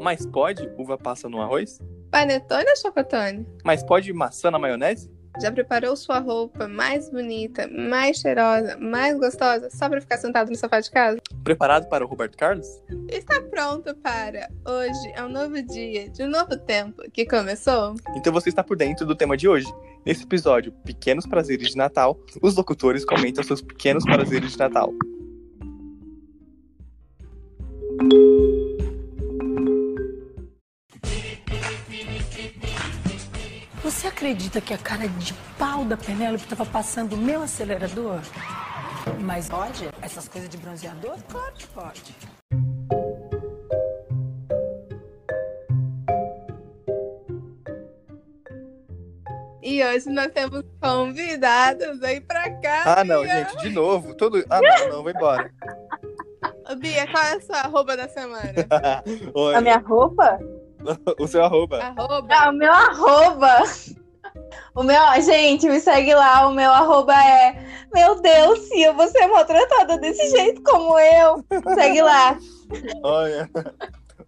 Mas pode uva passa no arroz? Panetone ou chocotone? Mas pode maçã na maionese? Já preparou sua roupa mais bonita, mais cheirosa, mais gostosa, só pra ficar sentado no sofá de casa? Preparado para o Roberto Carlos? Está pronto para hoje é um novo dia, de um novo tempo que começou? Então você está por dentro do tema de hoje. Nesse episódio, Pequenos Prazeres de Natal, os locutores comentam seus pequenos prazeres de Natal. Você acredita que a cara de pau da Penélope estava passando o meu acelerador? Mas pode? Essas coisas de bronzeador? Claro que pode. E hoje nós temos convidados aí pra cá. Ah, não, Bia. gente, de novo. Todo... Ah, não, não, vai embora. Bia, qual é a sua arroba da semana? A minha roupa? o seu arroba. arroba? Ah, o meu arroba. O meu, gente, me segue lá. O meu arroba é. Meu Deus, Cia, você é maltratada desse jeito como eu. Segue lá. Olha.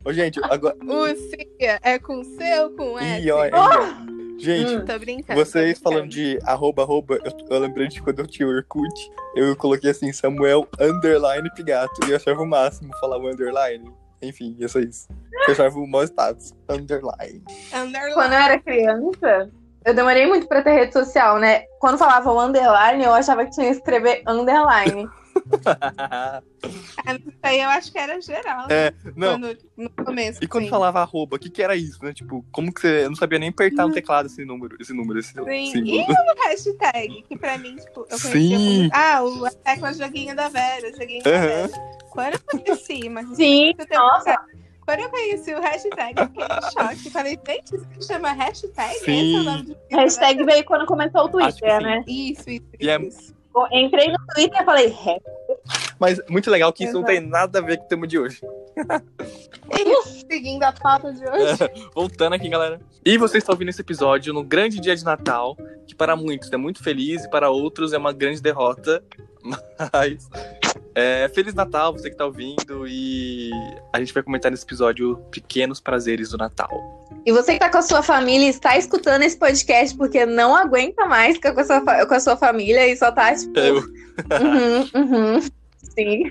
Ô, gente, agora. O Cia é com C ou com S? Ih, olha, olha. Gente, Hum. Tô brincando. vocês tô falando brincando. de arroba, arroba, eu, eu lembrei de quando eu tinha o Orkut, eu coloquei assim, Samuel underline Pigato, e eu achava o máximo falar o underline. Enfim, isso é isso. Eu achava o mau status. Underline. Underline. Quando eu era criança, eu demorei muito pra ter rede social, né? Quando falava o underline, eu achava que tinha que escrever underline. Isso aí eu acho que era geral. né? é, não. Quando- no começo. E quando sim. falava arroba, o que que era isso, né? Tipo, como que você. Eu não sabia nem apertar no teclado esse número, esse número, esse. Sim. símbolo. E o hashtag, que pra mim, tipo, eu conhecia Sim. como... Ah, o hashtag é o joguinho da Vera, joguinho da Aham. Vera. Quando eu conheci, mas... Sim, eu tenho- nossa. Quando eu conheci o hashtag, eu fiquei em choque. Falei, gente, isso se chama hashtag? Sim. Esse é o nome do Hashtag veio quando começou o que Twitter, né? Isso, isso, E é- isso. Eu Entrei no Twitter e falei. Mas muito legal que isso não Exato. tem nada a ver com o tema de hoje. Seguindo a pauta de hoje, Voltando aqui, galera. E você está ouvindo esse episódio no grande dia de Natal, que para muitos é muito feliz e para outros é uma grande derrota. Mas. É, Feliz Natal, você que está ouvindo, e a gente vai comentar nesse episódio pequenos prazeres do Natal. E você que tá com a sua família e está escutando esse podcast porque não aguenta mais ficar com a sua, com a sua família e só tá tipo. Eu, Uhum, uhum. Sim.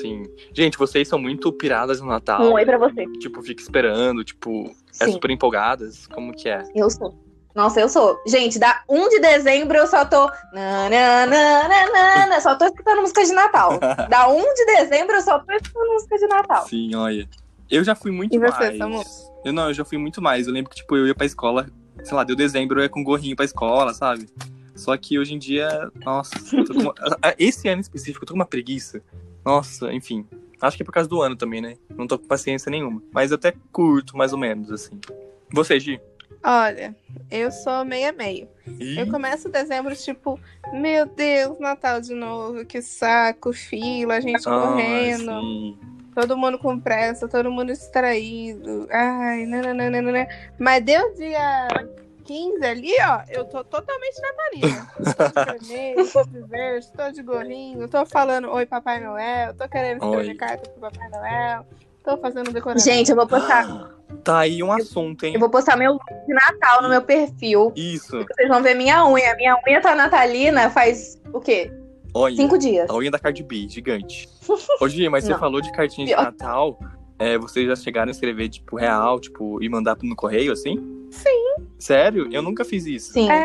sim. Gente, vocês são muito piradas no Natal. Um oi pra você. Tipo, fica esperando, tipo, é Sim. super empolgadas. Como que é? Eu sou. Nossa, eu sou. Gente, da 1 de dezembro eu só tô. na, na, na, na, na, na, só tô escutando música de Natal. Da 1 de dezembro eu só tô escutando música de Natal. Sim, olha. Eu já fui muito E você, mais. Samu? Eu não, eu já fui muito mais. Eu lembro que, tipo, eu ia pra escola, sei lá, deu dezembro, eu ia com gorrinho pra escola, sabe? Só que hoje em dia, nossa, eu tô com uma- esse ano em específico, eu tô com uma preguiça. Nossa, enfim. Acho que é por causa do ano também, né? Não tô com paciência nenhuma. Mas eu até curto, mais ou menos, assim. Você, Gi? olha, eu sou meia-meio. Ih, Eu começo dezembro, tipo, meu Deus, Natal de novo, que saco, fila, a gente ah, correndo. sim. Todo mundo com pressa, todo mundo distraído. Ai, nananana. Mas deu dia 15 ali, ó, eu tô totalmente natalina. Tô de vermelho, tô de verde, tô de gorrinho, tô falando oi Papai Noel, tô querendo escrever Oi. carta pro Papai Noel, tô fazendo decoração. Gente, eu vou postar. Tá aí um assunto, hein? Eu vou postar meu look de Natal no meu perfil. Isso. Vocês vão ver minha unha. Minha unha tá natalina faz o quê? Olha. Cinco dias. A unha da Cardi B, gigante. Ô, Gi, mas você Não. falou de cartinha de Pior. Natal. É, vocês já chegaram a escrever, tipo, real, tipo, e mandar no correio, assim? Sim. Sério? Eu nunca fiz isso. Sim. É.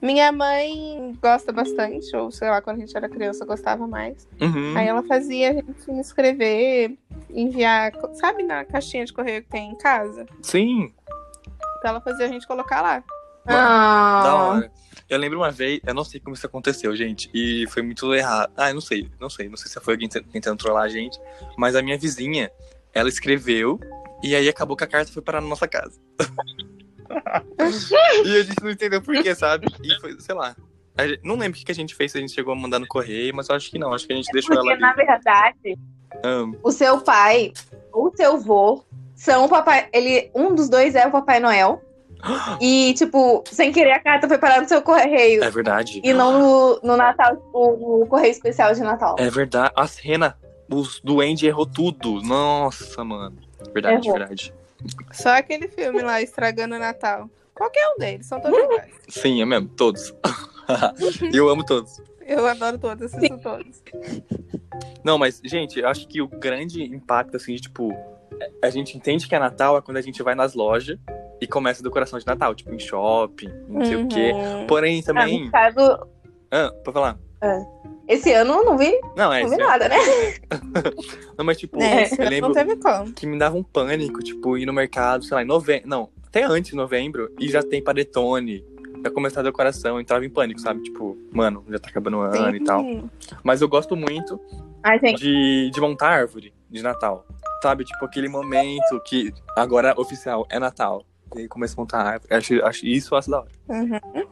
Minha mãe gosta bastante, ou sei lá, quando a gente era criança, gostava mais. Uhum. Aí ela fazia a gente escrever, enviar, sabe na caixinha de correio que tem em casa? Sim, Então ela fazia a gente colocar lá. Ah. da hora. Eu lembro uma vez, eu não sei como isso aconteceu, gente, e foi muito errado. Ah, eu não sei, não sei, não sei se foi alguém te- tentando trollar a gente, mas a minha vizinha, ela escreveu, e aí acabou que a carta foi parar na nossa casa. e a gente não entendeu por quê, sabe? E foi, sei lá. Gente- não lembro o que a gente fez, se a gente chegou a mandar no correio, mas eu acho que não, acho que a gente deixou ela Porque, na verdade, Ah, o seu pai ou o seu vô são o papai. Ele, um dos dois é o Papai Noel. E, tipo, sem querer a carta foi parar no seu correio. é verdade. E não no, no Natal, tipo, no correio especial de Natal. É verdade. As Rena, os duende errou tudo. Nossa, mano. Verdade, Errou. verdade. Só aquele filme lá, Estragando o Natal. Qualquer um deles, são todos iguais. Sim, é mesmo, todos. eu amo todos. Eu adoro todos, assisto todos. Não, mas, gente, eu acho que o grande impacto, assim, de, tipo, a gente entende que é Natal é quando a gente vai nas lojas e começa a decoração de Natal, tipo, em shopping, não sei o quê. Uhum. Porém, Ah, também. no caso, Ah, pra falar. esse ano eu não vi, Não, é não vi é- nada, né? Não, mas, tipo, É, eu lembro não teve como. que me dava um pânico, tipo, ir no mercado, sei lá, em novembro. Não, até antes de novembro, e já tem panetone. Já começar a decoração, eu entrava em pânico, sabe? Tipo, mano, já tá acabando o ano e tal. Sim. Mas eu gosto muito Ai, de, de montar árvore de Natal. Sabe? Tipo, aquele momento que agora oficial é Natal. E aí começa a montar árvore. Acho, acho isso acho da hora. Uhum.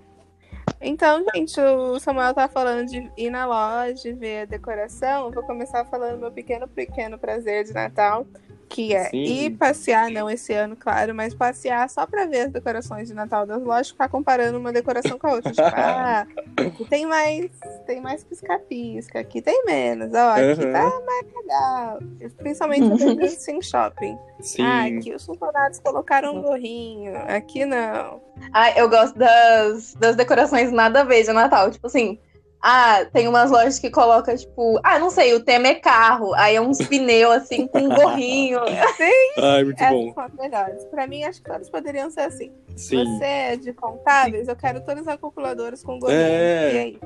Então, gente, o Samuel tá falando de ir na loja, ver a decoração. Vou começar falando meu pequeno, pequeno prazer de Natal, que é Sim. ir passear, não esse ano, claro, mas passear só pra ver as decorações de Natal das lojas, ficar comparando uma decoração com a outra. Tipo, ah, aqui tem mais, tem mais pisca-pisca, aqui tem menos, ó, aqui Uhum. tá mais legal. Principalmente no Sim Shopping. Sim. Ah, aqui os funcionários colocaram um gorrinho, aqui não. ai, eu gosto das, das decorações nada a ver de Natal. Tipo assim, ah, tem umas lojas que coloca, tipo, ah, não sei, o tema é carro. Aí é uns pneus, assim, com um gorrinho. Ai, muito Essas bom. são melhores. Pra mim, acho que todas poderiam ser assim. Sim. Você é de contábeis, eu quero todas as calculadoras com gorrinho. É. E aí?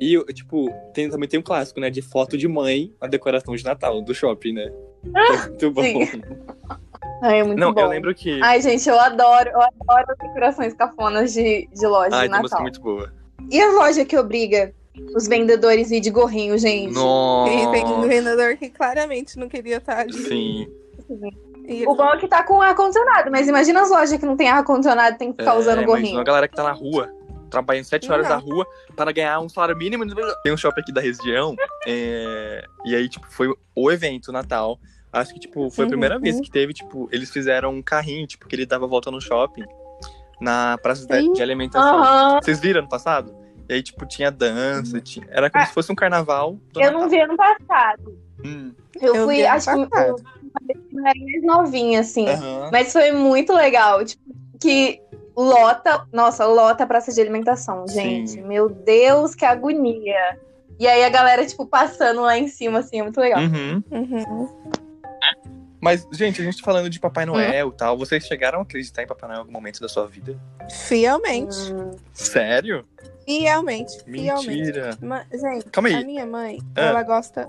E, tipo, tem, também tem um clássico, né? De foto de mãe a decoração de Natal do shopping, né? É muito bom. Sim. Ai, é muito Não, bom. eu lembro que. Ai, gente, eu adoro, eu adoro decorações cafonas de, de loja Ai, de tem música Natal. muito boa. E a loja que obriga os vendedores a ir de gorrinho, gente? E tem um Nossa. vendedor que claramente não queria estar ali. Sim. E O bom é que tá com ar-condicionado, mas imagina as lojas que não tem ar-condicionado tem que ficar usando É, gorrinho. Imagina a galera que tá na rua, trabalhando sete horas Não. da rua para ganhar um salário mínimo. Tem um shopping aqui da região, é, e aí, tipo, foi o evento Natal. Acho que, tipo, foi a Uhum. primeira vez que teve, tipo, eles fizeram um carrinho, tipo, que ele dava volta no shopping, na praça de, de alimentação. Aham. Vocês viram ano passado? E aí, tipo, tinha dança, tinha... era como Ah, se fosse um carnaval. Eu Natal. não vi ano passado. Hum, Eu, Eu fui, acho que passado. eu eu era mais novinha, assim. aham. Mas foi muito legal. Tipo, que lota. Nossa, lota a praça de alimentação, gente. Sim. Meu Deus, que agonia. E aí a galera, tipo, passando lá em cima, assim, é muito legal. Uhum. Uhum. Mas, gente, a gente tá falando de Hum. Papai Noel e tal. Vocês chegaram a acreditar em Papai Noel em algum momento da sua vida? Fielmente. Hum, Sério? Fielmente. Fielmente. Mentira. Ma- gente, Calma a aí. minha mãe, Ah. ela gosta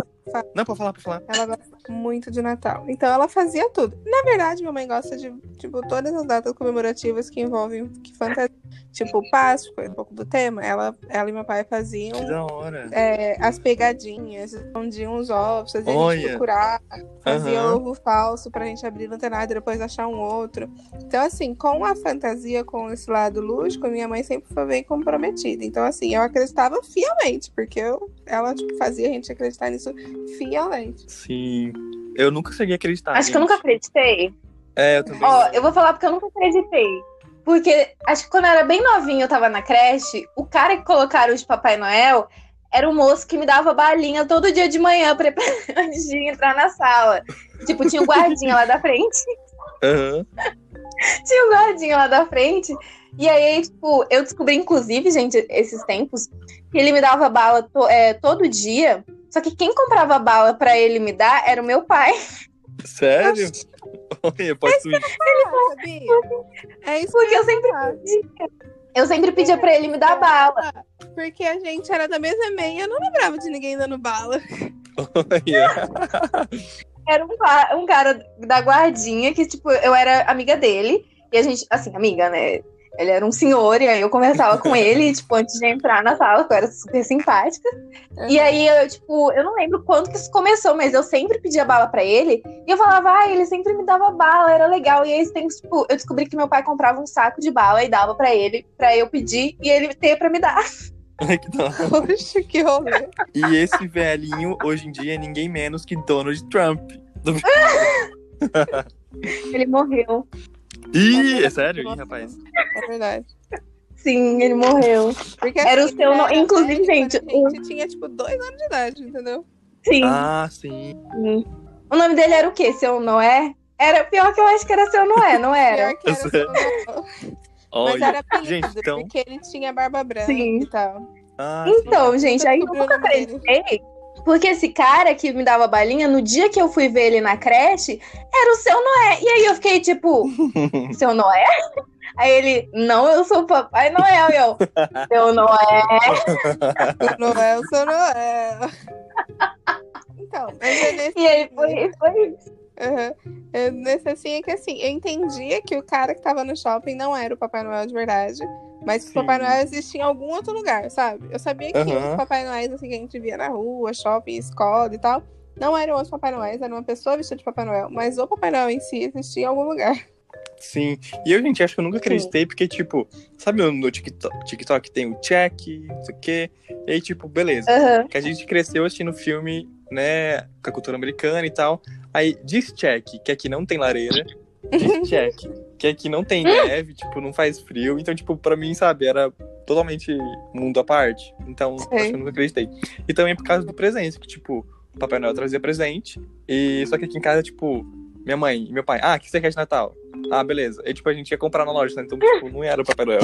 Não, pode falar, pode falar. Ela gosta muito de Natal. Então ela fazia tudo. Na verdade, minha mãe gosta de, tipo, todas as datas comemorativas que envolvem que fantasia. Tipo, Páscoa, um pouco do tema. Ela, ela e meu pai faziam Que da hora. é, as pegadinhas, escondiam os ovos, faziam a gente procurar, fazia Aham. ovo falso pra gente abrir no antenado e depois achar um outro. Então, assim, com a fantasia, com esse lado lúdico, minha mãe sempre foi bem comprometida. Então, assim, eu acreditava fielmente, porque eu, ela tipo, fazia a gente acreditar nisso fielmente. Sim. Eu nunca cheguei a acreditar. acho que eu gente. nunca acreditei. É, eu também. Ó, eu vou falar porque eu nunca acreditei. Porque acho que quando eu era bem novinha, eu tava na creche, o cara que colocaram de Papai Noel era o moço que me dava balinha todo dia de manhã pra, antes de entrar na sala. Tipo, tinha o guardinha lá da frente. Aham. tinha o guardinha lá da frente. E aí, tipo, eu descobri, inclusive, gente, esses tempos, que ele me dava bala to- é, todo dia. Só que quem comprava bala pra ele me dar era o meu pai. Sério? Olha, pode subir. Ah, sabia? É isso Porque que eu sempre pedia. Eu sempre pedia pra ele me dar bala. Porque a gente era da mesma meia, eu não lembrava de ninguém dando bala. Era um, um cara da guardinha que, tipo, eu era amiga dele. E a gente, assim, amiga, né? Ele era um senhor, e aí eu conversava com ele, tipo, antes de entrar na sala, que eu era super simpática. E aí, eu, tipo, eu não lembro quando que isso começou, mas eu sempre pedia bala pra ele. E eu falava, ah, ele sempre me dava bala, era legal. E aí, tipo, eu descobri que meu pai comprava um saco de bala e dava pra ele, pra eu pedir, e ele ter pra me dar. Ai, que hora. Poxa, que rolê. E esse velhinho, hoje em dia, é ninguém menos que Donald Trump. Do- Ele morreu. Ih, é sério? Ih, rapaz. É verdade. Sim, ele morreu. Porque, Era o assim, seu ele no- era inclusive, gente, A gente tinha, tipo, dois anos de idade, entendeu? Sim. Ah, sim. O nome dele era o quê? Seu Noé? Era pior que eu acho que era seu Noé, não era? Pior que era seu Noel. Mas Olha, era apelido, gente, então. porque ele tinha barba branca Sim. e tal. Ah, Então, gente, aí eu o nunca acreditei. Porque esse cara que me dava balinha, no dia que eu fui ver ele na creche, era o seu Noé. E aí eu fiquei tipo, seu Noé? Aí ele, não, eu sou o Papai Noel. E eu, seu Noé. Seu Noel, seu Noel. Então, mas é nesse, E aí foi, foi isso. Aham. É nesse assim é que assim, eu entendia que o cara que tava no shopping não era o Papai Noel de verdade. Mas que o Sim. Papai Noel existia em algum outro lugar, sabe? Eu sabia que Aham. os Papai Noéis assim, que a gente via na rua, shopping, escola e tal, não eram os Papai Noéis, era uma pessoa vestida de Papai Noel. Mas o Papai Noel em si existia em algum lugar. Sim. E eu, gente, acho que eu nunca acreditei, porque, tipo, sabe no- TikTok, TikTok tem o check, não sei o quê. E aí, tipo, beleza. Aham. Que a gente cresceu assistindo filme, né, com a cultura americana e tal. Aí diz check, que aqui não tem lareira. Diz check, que aqui não tem neve, tipo, não faz frio. Então, tipo, pra mim, sabe, era totalmente mundo à parte. Então, Sei. acho que eu nunca acreditei. E também por causa do presente, que, tipo, o Papai Noel trazia presente. E só que aqui em casa, tipo, minha mãe e meu pai, ah, o que você quer de Natal? Ah, beleza. E, tipo, a gente ia comprar na loja, né? Então, tipo, não era o Papai Noel.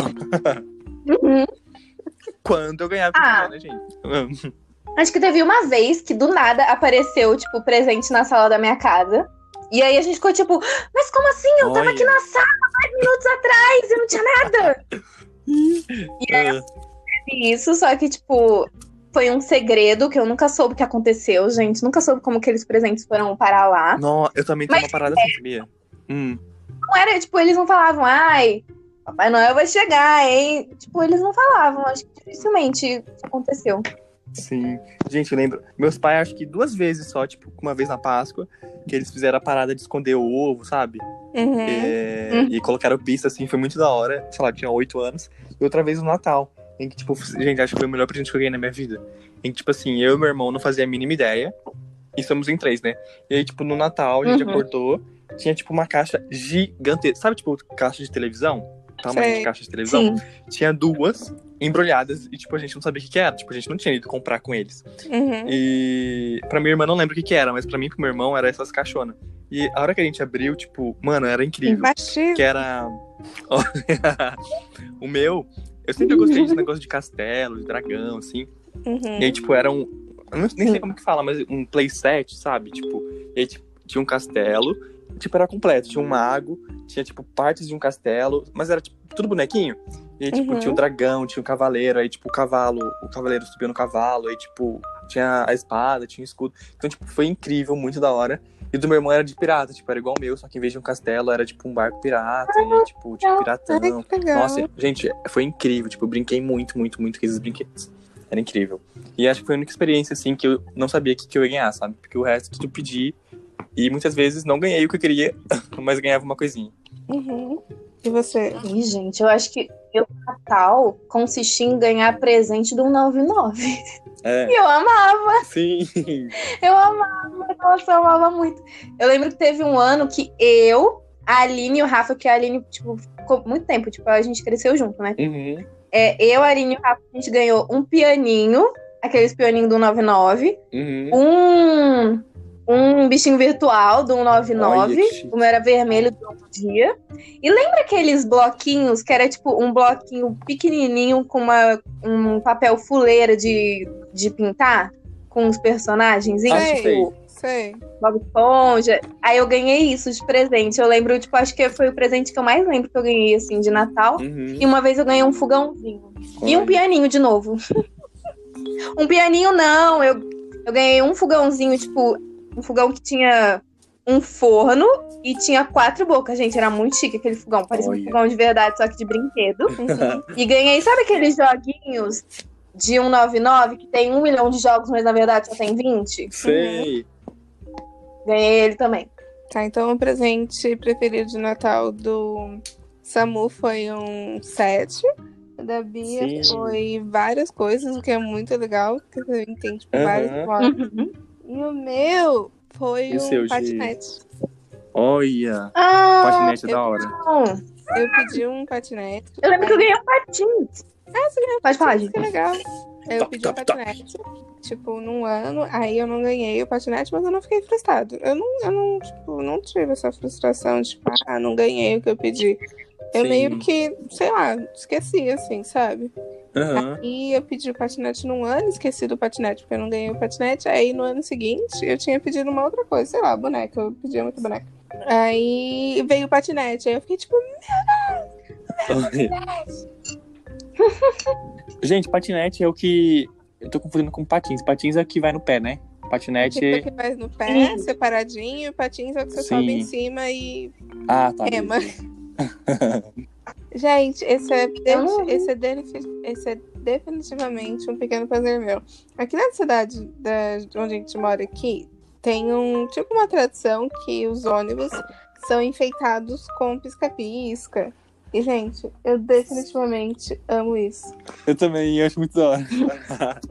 Uhum. Quando eu ganhava, Ah. né, gente? Acho que teve uma vez que do nada apareceu, tipo, presente na sala da minha casa. E aí a gente ficou tipo, mas como assim? Eu tava Olha. aqui na sala dez minutos atrás e não tinha nada. E aí Ah, isso, só que, tipo, foi um segredo que eu nunca soube o que aconteceu, gente. Nunca soube como aqueles presentes foram parar lá. Não, eu também tenho Mas uma parada assim, sabia? Hum. Não era, tipo, eles não falavam, ai, Papai Noel vai chegar, hein? Tipo, eles não falavam. Acho que dificilmente isso aconteceu. Sim. Gente, eu lembro. Meus pais, acho que duas vezes só, tipo, uma vez na Páscoa, que eles fizeram a parada de esconder o ovo, sabe? Uhum. É, Uhum. E colocaram pista, assim, foi muito da hora. Sei lá, tinha oito anos. E outra vez no Natal. Em que, tipo, gente, acho que foi o melhor presente que eu ganhei na minha vida. Em que, tipo assim, eu e meu irmão não fazia a mínima ideia. E somos em três, né? E aí, tipo, no Natal, a gente Uhum. acordou, tinha, tipo, uma caixa gigantesca. Sabe, tipo, caixa de televisão? Tamanho de caixa de televisão? Sim. Tinha duas embrulhadas e, tipo, a gente não sabia o que, que era. Tipo, a gente não tinha ido comprar com eles. Uhum. E pra minha irmã não lembro o que, que era, mas pra mim e pro meu irmão era essas caixonas. E a hora que a gente abriu, tipo, mano, era incrível. Imbatível. Que era. o meu, eu sempre gostei desse negócio de castelo, de dragão, assim. Uhum. E aí, tipo, era um. Eu nem sei como que fala, mas um playset, sabe? Tipo, e aí, tipo, tinha um castelo, tipo, era completo. Tinha um mago, tinha, tipo, partes de um castelo, mas era, tipo, tudo bonequinho. E aí, tipo, Uhum. tinha um dragão, tinha um cavaleiro, aí, tipo, o cavalo, o cavaleiro subia no cavalo, aí, tipo, tinha a espada, tinha o escudo. Então, tipo, foi incrível, muito da hora. E o do meu irmão era de pirata, tipo, era igual o meu, só que em vez de um castelo, era, tipo, um barco pirata, e, tipo, tipo, piratão. Ai. Nossa, gente, foi incrível. Tipo, eu brinquei muito, muito, muito com esses brinquedos. Era incrível. E acho que foi a única experiência, assim, que eu não sabia que, que eu ia ganhar, sabe? Porque o resto tudo pedi. E muitas vezes não ganhei o que eu queria, mas ganhava uma coisinha. Uhum. E você? Ih, gente, eu acho que meu Natal consistia em ganhar presente do 99. É, E eu amava, sim. eu amava, nossa, eu amava muito. Eu lembro que teve um ano que eu, a Aline e o Rafa, que a Aline, tipo, ficou muito tempo, tipo, a gente cresceu junto, né? Uhum. É, eu, a Aline e o Rafa, a gente ganhou um pianinho, aqueles pianinhos do 99, Uhum. um, um bichinho virtual do 199. Olha que chique. O meu era vermelho do outro dia. E lembra aqueles bloquinhos que era tipo um bloquinho pequenininho com uma, um papel fuleira de, de pintar? Com os personagens? Acho que tipo, Sei. Bob Esponja. Aí eu ganhei isso de presente. Eu lembro, tipo, acho que foi o presente que eu mais lembro que eu ganhei, assim, de Natal. Uhum. E uma vez eu ganhei um fogãozinho. E um pianinho de novo. um pianinho não, eu, eu ganhei um fogãozinho, tipo, um fogão que tinha um forno e tinha quatro bocas, gente, era muito chique aquele fogão, parecia um fogão de verdade, só que de brinquedo. Uhum. E ganhei, sabe aqueles joguinhos de 199 que tem um milhão de jogos, mas na verdade só tem 20? Sei. Ganhei ele também. Tá, então o presente preferido de Natal do Samu foi um set. Da Bia Sim. foi várias coisas, o que é muito legal, porque você tem tipo, Aham. vários modos. Uhum. E o meu foi E o um seu, patinete. Olha. Ah, Patinete é da hora. não. Eu pedi um patinete. eu lembro que eu ganhei um patins. Pode falar, Isso gente. que legal. Eu Top, pedi o top, top. patinete, tipo, num ano, aí eu não ganhei o patinete, mas eu não fiquei frustrado. Eu não, eu não, tipo, não tive essa frustração, tipo, ah, não ganhei o que eu pedi. Eu Sim. meio que, sei lá, esqueci, assim, sabe? Aham. E eu pedi o patinete num ano, esqueci do patinete, porque eu não ganhei o patinete. Aí no ano seguinte eu tinha pedido uma outra coisa, sei lá, boneca. Eu pedia muito boneca. Aí veio o patinete. Aí eu fiquei tipo, Gente, patinete é o que. Eu tô confundindo com patins. Patins é o que vai no pé, né? Patinete. tipo que faz no pé, separadinho, e patins é o que você Sim. sobe em cima e Ah, tá. rema. Gente, esse é, Eu esse, é esse é definitivamente um pequeno prazer meu. Aqui na cidade da, de onde a gente mora aqui, tem um tipo uma tradição que os ônibus são enfeitados com pisca-pisca. E, gente, eu definitivamente amo isso. Eu também acho muito da hora.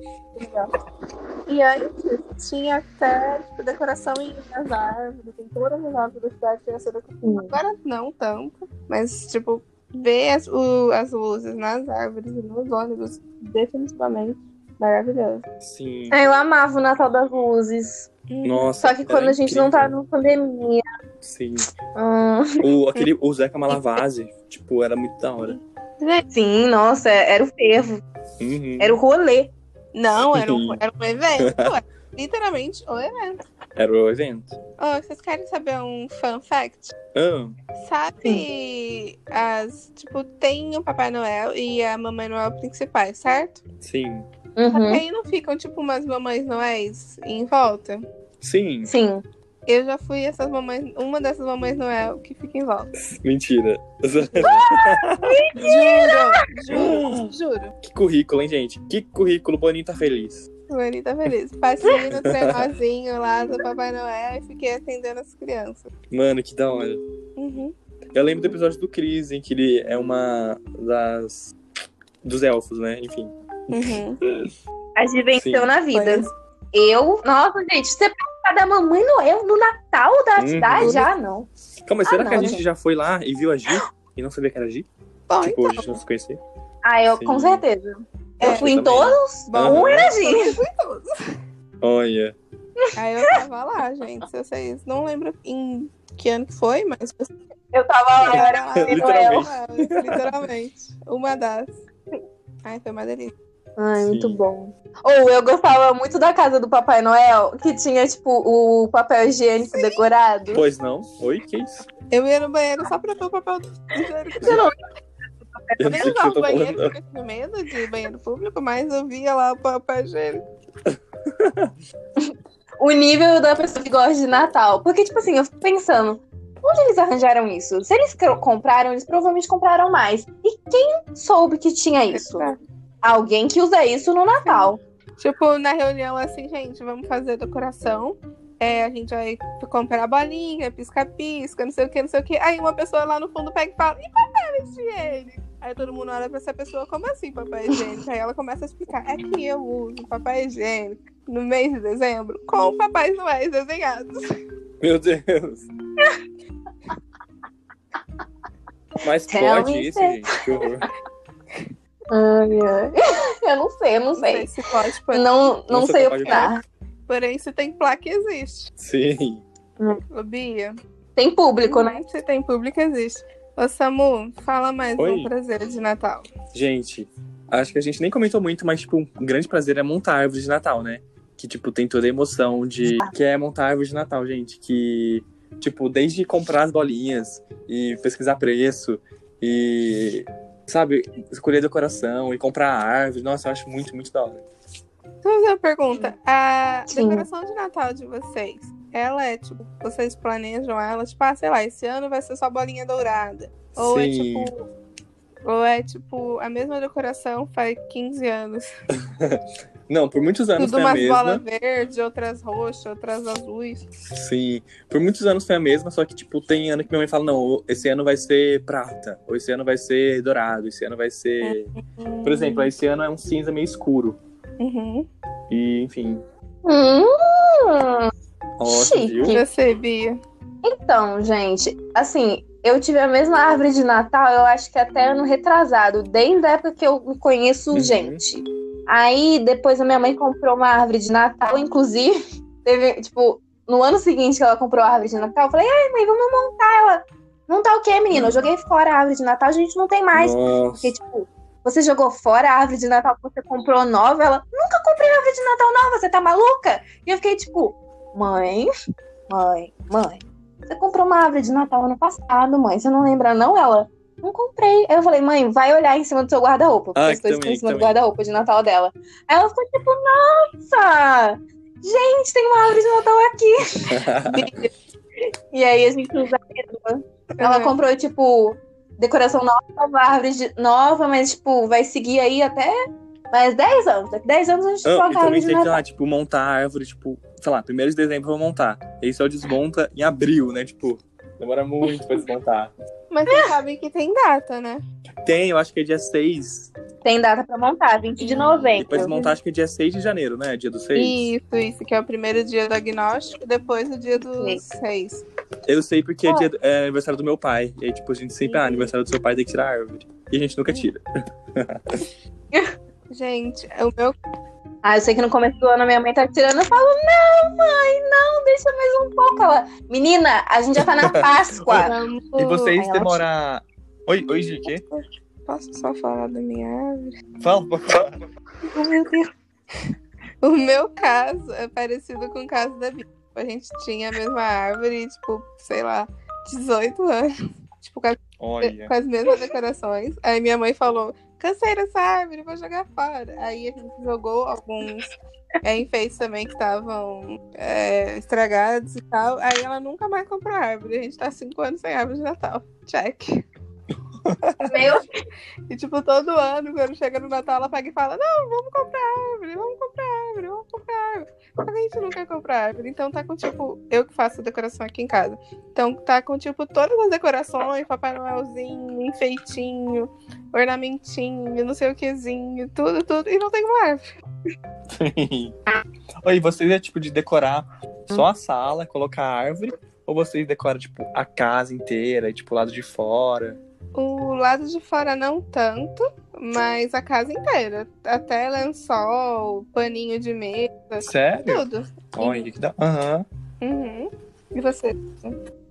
E antes tinha até tipo, decoração em nas árvores, em todas as árvores da cidade tinha essa decoração. Agora não tanto, mas tipo, ver as, o- as luzes nas árvores e nos ônibus, definitivamente maravilhoso. Sim. Ah, Eu amava o Natal das Luzes. Nossa. Só que quando a gente não tava na pandemia. Sim. hum, O, aquele, o Zeca Malavase, tipo, era muito da hora. sim, nossa, era o fervo. Uhum. Era o rolê. Não, era um, era um evento. Era literalmente o evento. Era o evento. Oh, vocês querem saber um fun fact? Ah, Sabe as. Tipo, tem o Papai Noel e a Mamãe Noel principais, certo? sim. Só Uhum, aí não ficam, tipo, umas mamães noéis em volta? Sim. Sim. Eu já fui essas mamães, uma dessas mamães Noel que fica em volta. Mentira. Juro, juro, juro. que currículo, hein, gente? Que currículo, Boninho tá feliz. O Ani tá feliz. Passei no trenózinho lá do Papai Noel e fiquei atendendo as crianças. Mano, que da hora. Uhum. Eu lembro do episódio do Chris, em que ele é uma das. dos elfos, né? Enfim. Uhum. A gente venceu Sim. na vida. Eu, nossa, gente, você participar da Mamãe Noel no Natal da Uhum. cidade? Já não. Calma, será Ah, que a não, gente já foi lá e viu a Gi e não sabia que era a Gi? Bom, Tipo, então. a gente não se conhecia? Ah, eu Sim. com certeza. Eu É, fui em todos, Bom, um era eu Gi. fui todos. Olha. Aí eu tava lá, gente. Se vocês não lembram em que ano que foi, mas Eu tava lá, eu era lá, Literalmente. Noel. Literalmente. Uma das. Ai, foi uma delícia. Ai, Sim. muito bom. Ou eu gostava muito da casa do Papai Noel, que tinha, tipo, o papel higiênico decorado. Pois não? Oi, que isso? Eu ia no banheiro só pra ver o papel do higiênico. Você não- Eu não Eu sei o que usava você o tá banheiro falando. porque eu tinha medo de banheiro público, mas eu via lá o papel higiênico. o nível da pessoa que gosta de Natal. Porque, tipo assim, eu fico pensando, onde eles arranjaram isso? Se eles compraram, eles provavelmente compraram mais. E quem soube que tinha isso? Alguém que usa isso no Natal. Tipo, na reunião, assim, gente, vamos fazer decoração. É, a gente vai comprar bolinha, pisca-pisca, não sei o que, não sei o que. Aí uma pessoa lá no fundo pega e fala, e papel higiênico? Aí todo mundo olha pra essa pessoa, como assim papel higiênico? Aí ela começa a explicar, é que eu uso papel higiênico no mês de dezembro com papéis noéis desenhados. Meu Deus. Mas Tell pode isso, gente. Que horror. Ai, ai. Eu não sei, eu não Não sei sei. se pode, porém, Não, não Nossa, sei opinar. porém se tem placa, existe. Sim. Ô, Bia, Tem público, né? se tem público, existe. Ô, Samu, fala mais Oi. um prazer de Natal. Gente, acho que a gente nem comentou muito, mas, tipo, um grande prazer é montar a árvore de Natal, né? Que, tipo, tem toda a emoção de. Que é montar a árvore de Natal, gente. Que, tipo, desde comprar as bolinhas e pesquisar preço e. Sabe, escolher decoração e comprar a árvore. Nossa, eu acho muito, muito da hora. Deixa eu fazer uma pergunta. A Sim. decoração de Natal de vocês, ela é tipo, vocês planejam ela, tipo, ah, sei lá, esse ano vai ser só bolinha dourada. Ou é Sim. tipo. Ou é tipo, a mesma decoração faz 15 anos. Não, por muitos anos Tudo foi a umas bolas mesma. verdes, outras roxas, outras azuis. Sim. Por muitos anos foi a mesma, só que, tipo, tem ano que minha mãe fala, não, esse ano vai ser prata, ou esse ano vai ser dourado, esse ano vai ser. Por exemplo, esse ano é um cinza meio escuro. Uhum. E, enfim. Hum, Chique. E você, Bia? então, gente, assim, eu tive a mesma árvore de Natal, eu acho que até ano retrasado, desde a época que eu me conheço Uhum. gente. Aí depois a minha mãe comprou uma árvore de Natal, inclusive, teve, tipo, no ano seguinte que ela comprou a árvore de Natal, eu falei, ai, mãe, vamos montar ela. Montar o quê, menina? Eu joguei fora a árvore de Natal, a gente não tem mais. Nossa. Porque, tipo, você jogou fora a árvore de Natal que você comprou nova, ela, nunca comprei árvore de Natal nova, você tá maluca? E eu fiquei, tipo, mãe, mãe, mãe, você comprou uma árvore de Natal ano passado, mãe, você não lembra não? Ela, não comprei. Aí eu falei, mãe, vai olhar em cima do seu guarda-roupa, Ah, as coisas também, estão em cima do guarda-roupa de Natal dela. Aí ela ficou, tipo, nossa, gente, tem uma árvore de Natal aqui. e aí a gente usa ela. Ela Uhum. comprou, tipo, decoração nova, árvore de- nova, mas, tipo, vai seguir aí até mais 10 anos. Daqui 10 anos a gente Ah, troca e a árvore de tem que, Natal. lá, tipo, montar a árvore, tipo, sei lá, primeiro de dezembro eu vou montar. Aí só desmonta em abril, né? Tipo, demora muito pra desmontar. Mas você sabe que tem data, né? Tem, eu acho que é dia 6. Tem data pra montar, 20 de novembro. Depois de montar, acho que é dia 6 de janeiro, né? Dia do 6. Isso, isso, que é o primeiro dia do agnóstico, depois o dia dos Sim. reis. Eu sei porque é, dia, é aniversário do meu pai. E aí, tipo, a gente sempre, ah, aniversário do seu pai tem que tirar a árvore. E a gente nunca tira. Gente, o meu Ah, eu sei que no começo do ano a minha mãe tá tirando. Eu falo, não, mãe, não, deixa mais um pouco. Ela, menina, a gente já tá na Páscoa. E vocês Aí ela demoram. Oi, oi, Gi, quê? Posso só falar da minha árvore? Fala, fala. Oh, meu Deus. O meu caso é parecido com o caso da Bia. A gente tinha a mesma árvore, tipo, sei lá, 18 anos. Tipo, com Olha. com as mesmas decorações. Aí minha mãe falou: cansei dessa árvore, vou jogar fora. Aí a gente jogou alguns é, enfeites também que estavam é, estragados e tal. Aí ela nunca mais comprou árvore. A gente tá cinco anos sem árvore de Natal. Check. Meu, E, tipo, todo ano, quando chega no Natal, ela pega e fala: Não, vamos comprar árvore, vamos comprar árvore, vamos comprar árvore. Que a gente não quer comprar árvore. Então tá com, tipo, eu que faço a decoração aqui em casa. Então tá com, tipo, todas as decorações: Papai Noelzinho, enfeitinho, ornamentinho, não sei o quezinho, tudo, tudo. E não tem uma árvore. Oi, vocês é tipo de decorar só a sala, colocar a árvore? Ou vocês decoram, tipo, a casa inteira, e, tipo, o lado de fora? O lado de fora não tanto, mas a casa inteira. Até lençol, paninho de mesa, Sério? tudo. Olha, que dá. Aham. Uhum. E você?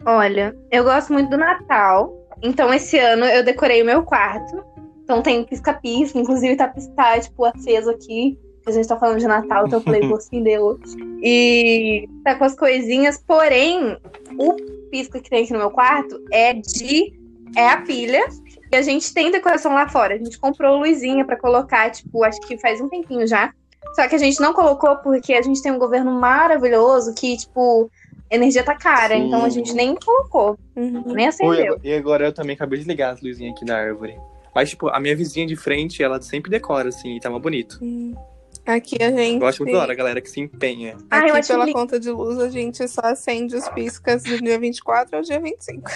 olha, eu gosto muito do Natal. Então, esse ano eu decorei o meu quarto. Então tem pisca-pisca, inclusive tá, tá tipo, aceso aqui. A gente tá falando de Natal, então eu falei, vou acender hoje. E tá com as coisinhas, porém, o pisca que tem aqui no meu quarto é de. É a pilha. E a gente tem decoração lá fora. A gente comprou luzinha pra colocar, tipo, acho que faz um tempinho já. Só que a gente não colocou porque a gente tem um governo maravilhoso que, tipo, a energia tá cara. Sim. Então a gente nem colocou, Uhum. nem Oi, acendeu. agora- e agora eu também acabei de ligar as luzinhas aqui da árvore. Mas, tipo, a minha vizinha de frente, ela sempre decora, assim, e tava bonito. Hum. Aqui a gente. Eu acho muito da hora a galera que se empenha. Ah, eu Aqui acho pela li- conta de luz a gente só acende os piscas do dia 24 ao dia 25.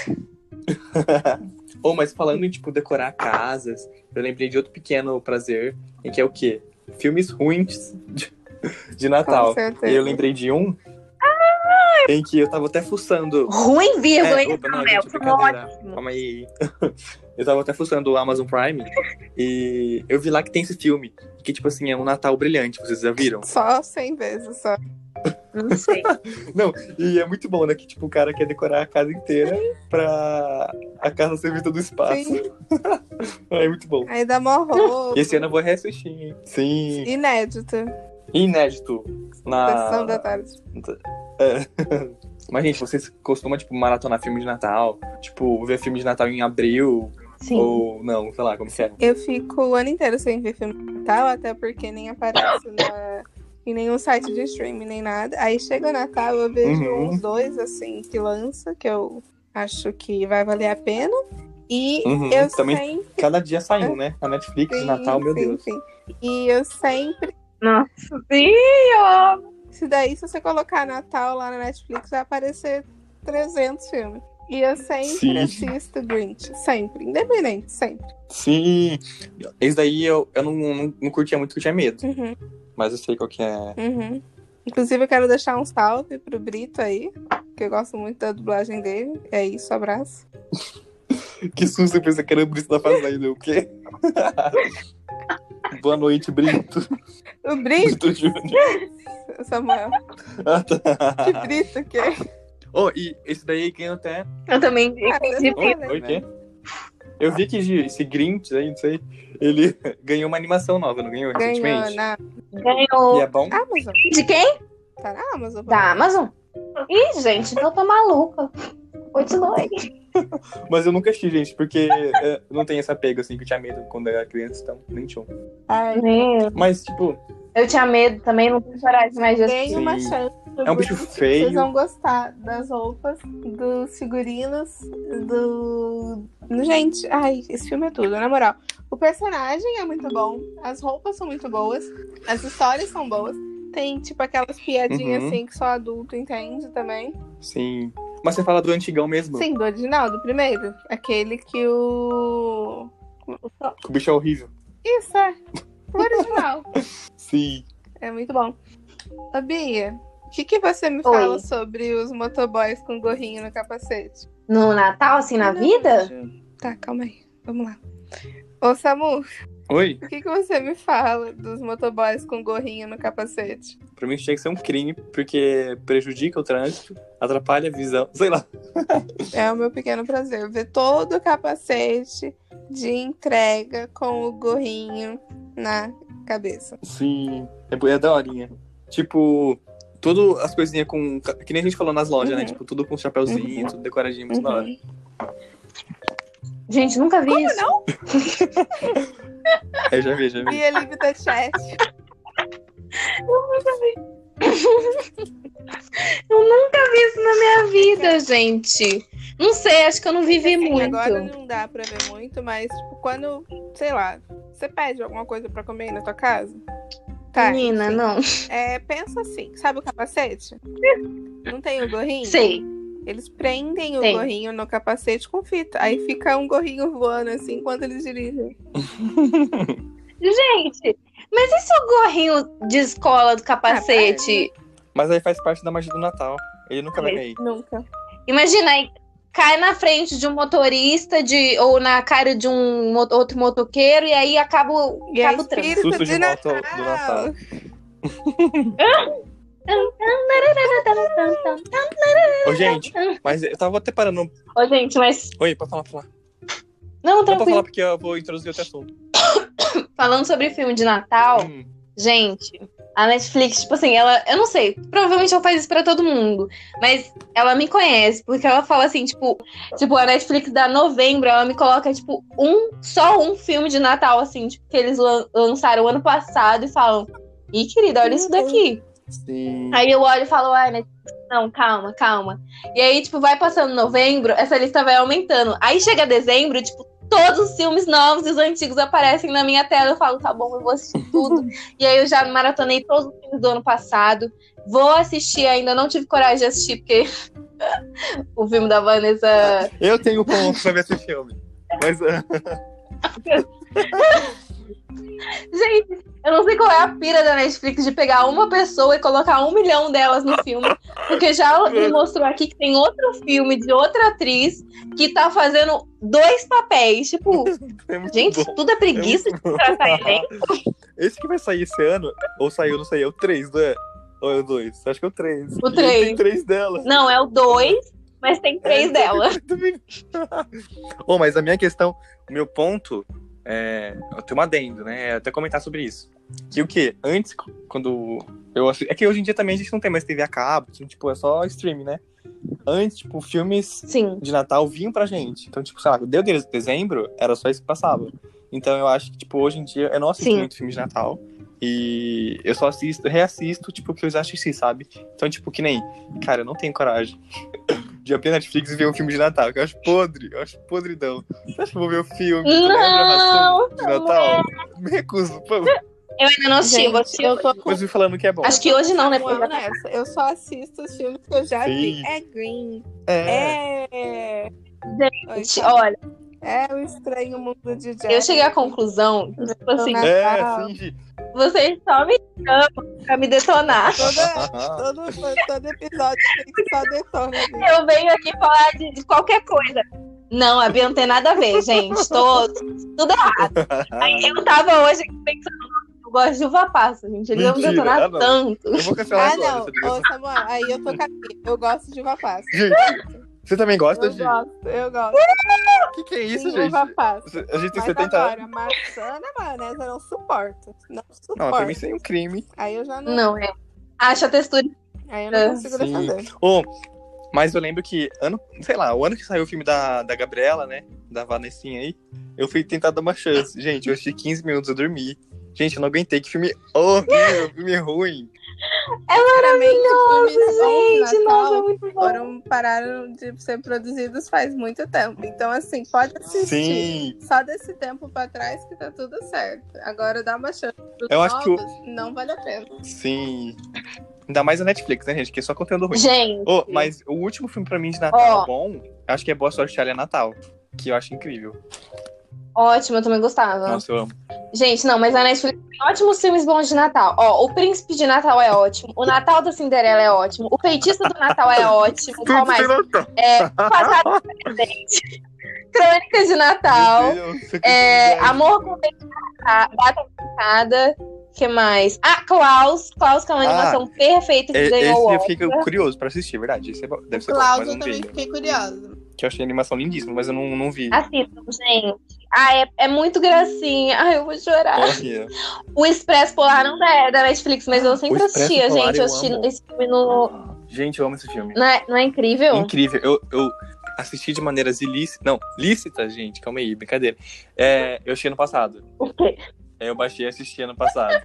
Ou, mas falando em, tipo, decorar casas, eu lembrei de outro pequeno prazer, em que é o quê? Filmes ruins de, de Natal. E eu lembrei de um em que eu tava até fuçando. Ruim, vírgula, É, hein, Samuel? Calma aí. Eu tava até fuçando o Amazon Prime e eu vi lá que tem esse filme, que, tipo assim, é um Natal brilhante, vocês já viram? Só 100 vezes só. Não sei. Não, e é muito bom, né? Que, tipo, o cara quer decorar a casa inteira pra a casa ser vista do espaço. Sim. É muito bom. Aí dá mó roubo. E esse ano eu vou reassistir, hein? Sim. Inédito. Inédito. Sessão Na... da tarde. É. Mas, gente, vocês costumam, tipo, maratonar filme de Natal? Tipo, ver filme de Natal em abril? Sim. Ou não, sei lá, como que é? Eu fico o ano inteiro sem ver filme de Natal, até porque nem aparece na- em nenhum site de streaming nem nada. Aí chega o Natal, eu vejo Uhum. uns dois, assim, que lança, que eu acho que vai valer a pena. E Uhum, eu também sempre. Cada dia sai um, né? Na Netflix de Natal, meu sim, Deus. sim. E eu sempre. Nossa, sim, ó. Se daí, se você colocar Natal lá na Netflix, vai aparecer 300 filmes. E eu sempre Sim. assisto Grinch. Sempre. Independente, sempre. Sim. Esse daí eu, eu não, não, não curtia muito, que eu tinha medo. Uhum, Mas eu sei qual que é. uhum. Inclusive, eu quero deixar um salve pro Brito aí, que eu gosto muito da dublagem dele. É isso, abraço. Que susto, eu pensei que era o Brito da Fazenda. O quê? Boa noite, Brito. O Brito, Brito Júnior. Samuel. Ah, tá. Que Brito que é. Oh, e esse daí ganhou até. Eu também Ah, eu oi, né? quê? Eu vi que esse Grinch aí, não sei, ele ganhou uma animação nova, não ganhou Ganhou recentemente? na Ganhou E é bom? Amazon. de quem? Tá na Amazon. Da Amazon? Ih, gente, então eu tô maluca. Continue. Mas eu nunca assisti, gente, porque é, não tem esse apego, assim, que eu tinha medo quando eu era criança, então nem tinha. um. Ai, Meu, Mas, tipo, Eu tinha medo também, não tenho coragem mais de Tem assistir. uma Sim. chance. É um bicho Vocês feio. vão gostar das roupas, dos figurinos, do. Gente, ai, esse filme é tudo, na moral. O personagem é muito bom, as roupas são muito boas, as histórias são boas. Tem, tipo, aquelas piadinhas Uhum. assim que só adulto entende também. Sim. Mas você fala do antigão mesmo? Sim, do original, do primeiro. Aquele que o. O bicho é horrível. Isso é. O original. Sim. É muito bom. Ô, Bia, o que, que você me Oi. fala sobre os motoboys com gorrinho no capacete? No Natal, assim, na Não, vida? Tá, calma aí. Vamos lá. Ô, Samu, Oi? o que, que você me fala dos motoboys com gorrinho no capacete? Pra mim tinha que ser um crime, porque prejudica o trânsito, atrapalha a visão, sei lá. É o meu pequeno prazer ver todo o capacete de entrega com o gorrinho na cabeça. Sim. É, é daorinha. Tipo, tudo as coisinhas com. Que nem a gente falou nas lojas, né? Uhum. Tipo, tudo com chapéuzinho, tudo decoradinho, muito da hora. Uhum. Gente, nunca vi isso. não? É, já vi, já vi. Bia Live the Chat. Eu nunca vi isso na minha vida, gente. Não sei, acho que eu não vivi Assim, muito. Agora não dá pra ver muito, mas tipo, quando, sei lá, você pede alguma coisa pra comer aí na tua casa? Tá, Menina, enfim. não. É, pensa assim, sabe o capacete? Não tem o gorrinho? Sei. Eles prendem o Tem. gorrinho no capacete com fita. Aí fica um gorrinho voando assim enquanto eles dirigem. Gente, mas e se o gorrinho de escola do capacete? Mas aí faz parte da magia do Natal. Ele nunca vai cair. Nunca. Imagina aí, cai na frente de um motorista de, ou na cara de um outro motoqueiro e aí acaba, o- E é acaba o trânsito. Susto de de moto Natal. do Natal. Ô, gente, mas eu tava até parando. Ô, gente, mas. Oi, pode falar, pode falar. Não, Não, pode tranquilo. falar porque eu vou introduzir outro assunto. Falando sobre filme de Natal, Hum, gente, a Netflix, tipo assim, ela. Eu não sei, provavelmente ela faz isso pra todo mundo. Mas ela me conhece, porque ela fala assim, tipo, tipo, a Netflix dá novembro, ela me coloca, tipo, um, só um filme de Natal, assim, tipo, que eles lan- lançaram ano passado e falam. Ih, querida, olha isso daqui. sim. Aí eu olho e falo, ai, né? Não, calma, calma. E aí, tipo, vai passando novembro, essa lista vai aumentando. Aí chega dezembro, tipo, todos os filmes novos e os antigos aparecem na minha tela. Eu falo, tá bom, eu vou assistir tudo. e aí eu já maratonei todos os filmes do ano passado. Vou assistir ainda, não tive coragem de assistir, porque o filme da Vanessa. Eu tenho ponto pra ver esse filme. Mas Gente, eu não sei qual é a pira da Netflix de pegar uma pessoa e colocar um milhão delas no filme. Porque já me mostrou aqui que tem outro filme de outra atriz que tá fazendo dois papéis. Tipo, é gente, bom. tudo é preguiça É de muito tratar bom. elenco. Esse que vai sair esse ano, ou saiu, não sei, é o 3, não é? Ou é o 2? Acho que é o 3. O três. Tem três delas. Não, é o dois, mas tem três É, dela. Ô, mas a minha questão, o meu ponto, é, eu tenho um adendo, né? É até comentar sobre isso. Que o quê? Antes, quando eu. É que hoje em dia também a gente não tem mais TV a cabo, assim, tipo, é só streaming, né? Antes, tipo, filmes Sim. de Natal vinham pra gente. Então, tipo, sei lá, deu de dezembro, era só isso que passava. Então eu acho que, tipo, hoje em dia eu não assisto Sim. muito filme de Natal. E eu só assisto, reassisto, tipo, o que eu já assisti, sabe? Então, tipo, que nem, cara, eu não tenho coragem de abrir a Netflix e ver um filme de Natal, que eu acho podre, eu acho podridão. Você acha que eu vou ver o filme? lembra a Não, de Natal? Me recuso, pô. Eu ainda não assisti, vou assistir. eu tô com falando que é bom. Acho que hoje não, né? Já- nessa. Eu só assisto os filmes que eu já vi. Sim. É Green. É. É. Gente, olha, É o estranho mundo de Jack. eu cheguei à conclusão, que, tipo assim, É, vocês só me chamam pra me detonar. Toda, todo, todo episódio tem que só detona. Eu venho aqui falar de, de qualquer coisa. Não, a Bia não tem nada a ver, gente. Tô tudo errado. Aí eu tava hoje pensando, eu gosto de uva passa, gente. Eles vão detonar ah, não. tanto. Eu vou cancelar Ah, agora. não. Ô, Samuel, aí eu tô com a Bia. Eu gosto de uva passa. Gente, você também gosta Eu de. gosto, eu gosto. O que, que é isso, Sim, gente? A gente tem Mas 70 agora, anos. maçã na maionese eu não suporto. Não suporto. Não, também sem um crime. Aí eu já não. Não, é. Acha a textura. Aí eu não consigo Sim. defender. Ô, mas eu lembro que, ano, sei lá, o ano que saiu o filme da, da Gabriela, né? Da Vanessinha aí, eu fui tentar dar uma chance. Gente, eu assisti 15 minutos, eu dormi. Gente, eu não aguentei. Que filme horrível, filme ruim. Filmes bons de Gente, Natal nossa, muito bom. foram pararam de ser produzidos faz muito tempo. Então, assim, pode assistir. Sim. Só desse tempo pra trás que tá tudo certo. Agora dá uma chance pros Eu acho que o- novos, não vale a pena. Sim. Ainda mais a Netflix, né, gente? Que é só conteúdo ruim. Gente, Ô, mas o último filme pra mim de Natal Ó. bom, acho que é Boa Sorte Charlie é Natal. Que eu acho incrível. Ótimo, eu também gostava. Nossa, eu amo. Gente, não, mas a Netflix tem ótimos filmes bons de Natal. Ó, O Príncipe de Natal é ótimo. O Natal da Cinderela é ótimo. O Feitiço do Natal é ótimo. Qual mais? É, Passado Presente. Crônicas de Natal. Deus, É, Amor com Data Pintada. que mais? Ah, Klaus. Klaus, que é uma Ah, animação perfeita que É, ganhou o esse eu Oscar. fiquei curioso pra assistir, é verdade. Esse é bom- deve ser bom, Klaus, mas eu também vi. fiquei curiosa. Que eu achei a animação lindíssima, mas eu não, não vi. Assistam, gente. Ah, é, é muito gracinha. Ai, eu vou chorar. Olha. O Expresso Polar não é da Netflix, mas eu sempre O assistia, Polar gente. eu Eu assisti amo. esse filme no. Gente, eu amo esse filme. Não é, não é incrível? Incrível. Eu, eu assisti de maneiras ilícitas. Não, lícitas, gente. Calma aí, brincadeira. É, eu assisti ano passado. O quê? É, eu baixei e assisti ano passado.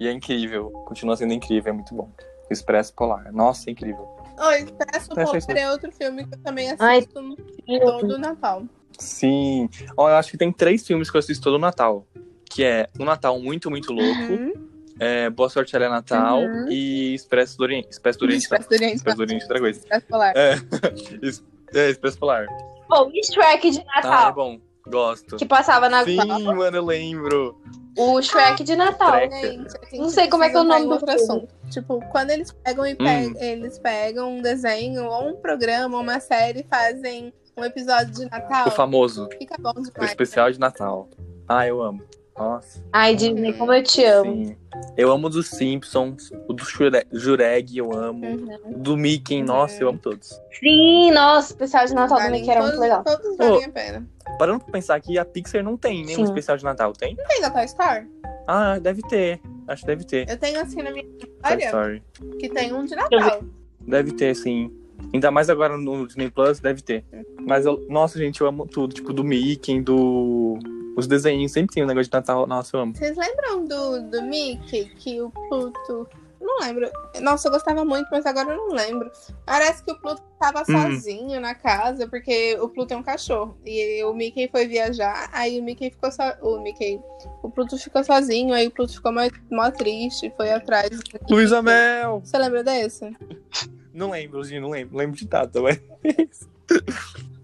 e é incrível. Continua sendo incrível, é muito bom. Expresso Polar. Nossa, é incrível. Oi, Expresso Polar é outro filme que eu também Ai, assisto todo Natal. Sim. Ó, eu acho que tem três filmes que eu assisto todo Natal. Que é Um Natal Muito, Muito Louco. Uhum. É, Boa Sorte Ela é Natal. Uhum. E Expresso do Oriente. Expresso do Oriente. Expresso do Oriente, Expresso do Oriente, outra coisa. Expresso Polar. É. É, Expresso Polar. Bom, e Shrek de Ah, é Natal. bom. Gosto. que passava na. Sim, mano, eu lembro. O Shrek de Natal. Shrek. Gente, Não sei como é que é o nome do assunto. Tipo, quando eles pegam e Hum. eles pegam um desenho ou um programa, uma série e fazem um episódio de Natal, O famoso. fica bom O demais. especial de Natal. Ah, eu amo. Nossa. Ai, Disney, como eu te amo. Sim. Eu amo dos Simpsons. O do Jure- Jureg, eu amo. Uhum. O do Mickey, nossa, eu amo todos. Sim, nossa, o especial de Natal também que era todos, muito legal. Todos valem a pena. Parando pra pensar que a Pixar não tem nenhum Sim. especial de Natal, tem? Não tem da Toy Story? Ah, deve ter. Acho que deve ter. Eu tenho assim na minha Toy memória Story. que tem um de Natal. Deve ter, sim. Ainda mais agora no Disney Plus, deve ter. Mas, eu, nossa, gente, eu amo tudo. Tipo, do Mickey, do... Os desenhos. Sempre tem um negócio de Natal. Nossa, eu amo. Vocês lembram do, do Mickey que o Pluto. Não lembro. Nossa, eu gostava muito, mas agora eu não lembro. Parece que o Pluto tava Hum. sozinho na casa, porque o Pluto é um cachorro. E o Mickey foi viajar, aí o Mickey ficou só. O Mickey. O Pluto ficou sozinho, aí o Pluto ficou mó, mó triste, foi atrás. Luísa Mel! Você lembra desse? Não lembro, Gi, não lembro. Lembro de data, mas...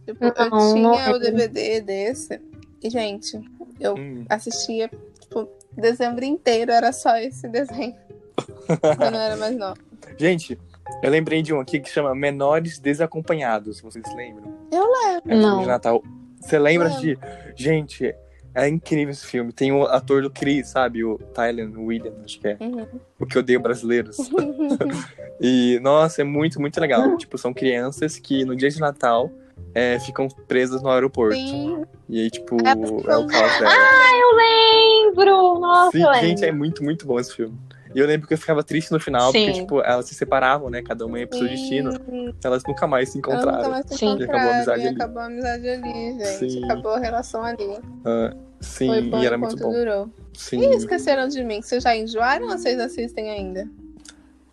Tipo, eu Não, não tinha o lembro. DVD desse. E, gente, eu Hum. assistia, tipo, dezembro inteiro era só esse desenho. Quando eu era mais nova. Gente, eu lembrei de um aqui que chama Menores Desacompanhados. Vocês lembram? Eu É um filme Não. de Natal. Você lembra Lembro. de. Gente, é incrível esse filme. Tem o ator do Chris, sabe? O Tyler William, acho que é. Uhum. O que odeio brasileiros. E, nossa, é muito, muito legal. tipo, são crianças que no dia de Natal é, ficam presas no aeroporto. Sim. E aí, tipo, É, é o caos dela. Eu lembro! Nossa, Sim, eu lembro. gente, é muito, muito bom esse filme. E eu lembro que eu ficava triste no final, Sim. porque, tipo, elas se separavam, né? Cada uma ia pro seu destino. Elas nunca mais se nunca encontraram. mais se Sim. E acabou a amizade e ali. acabou a amizade ali, gente. Sim. Acabou a relação ali. Ah, sim, Foi bom e era muito bom. durou. Sim. E esqueceram de mim? Vocês já enjoaram ou vocês assistem ainda?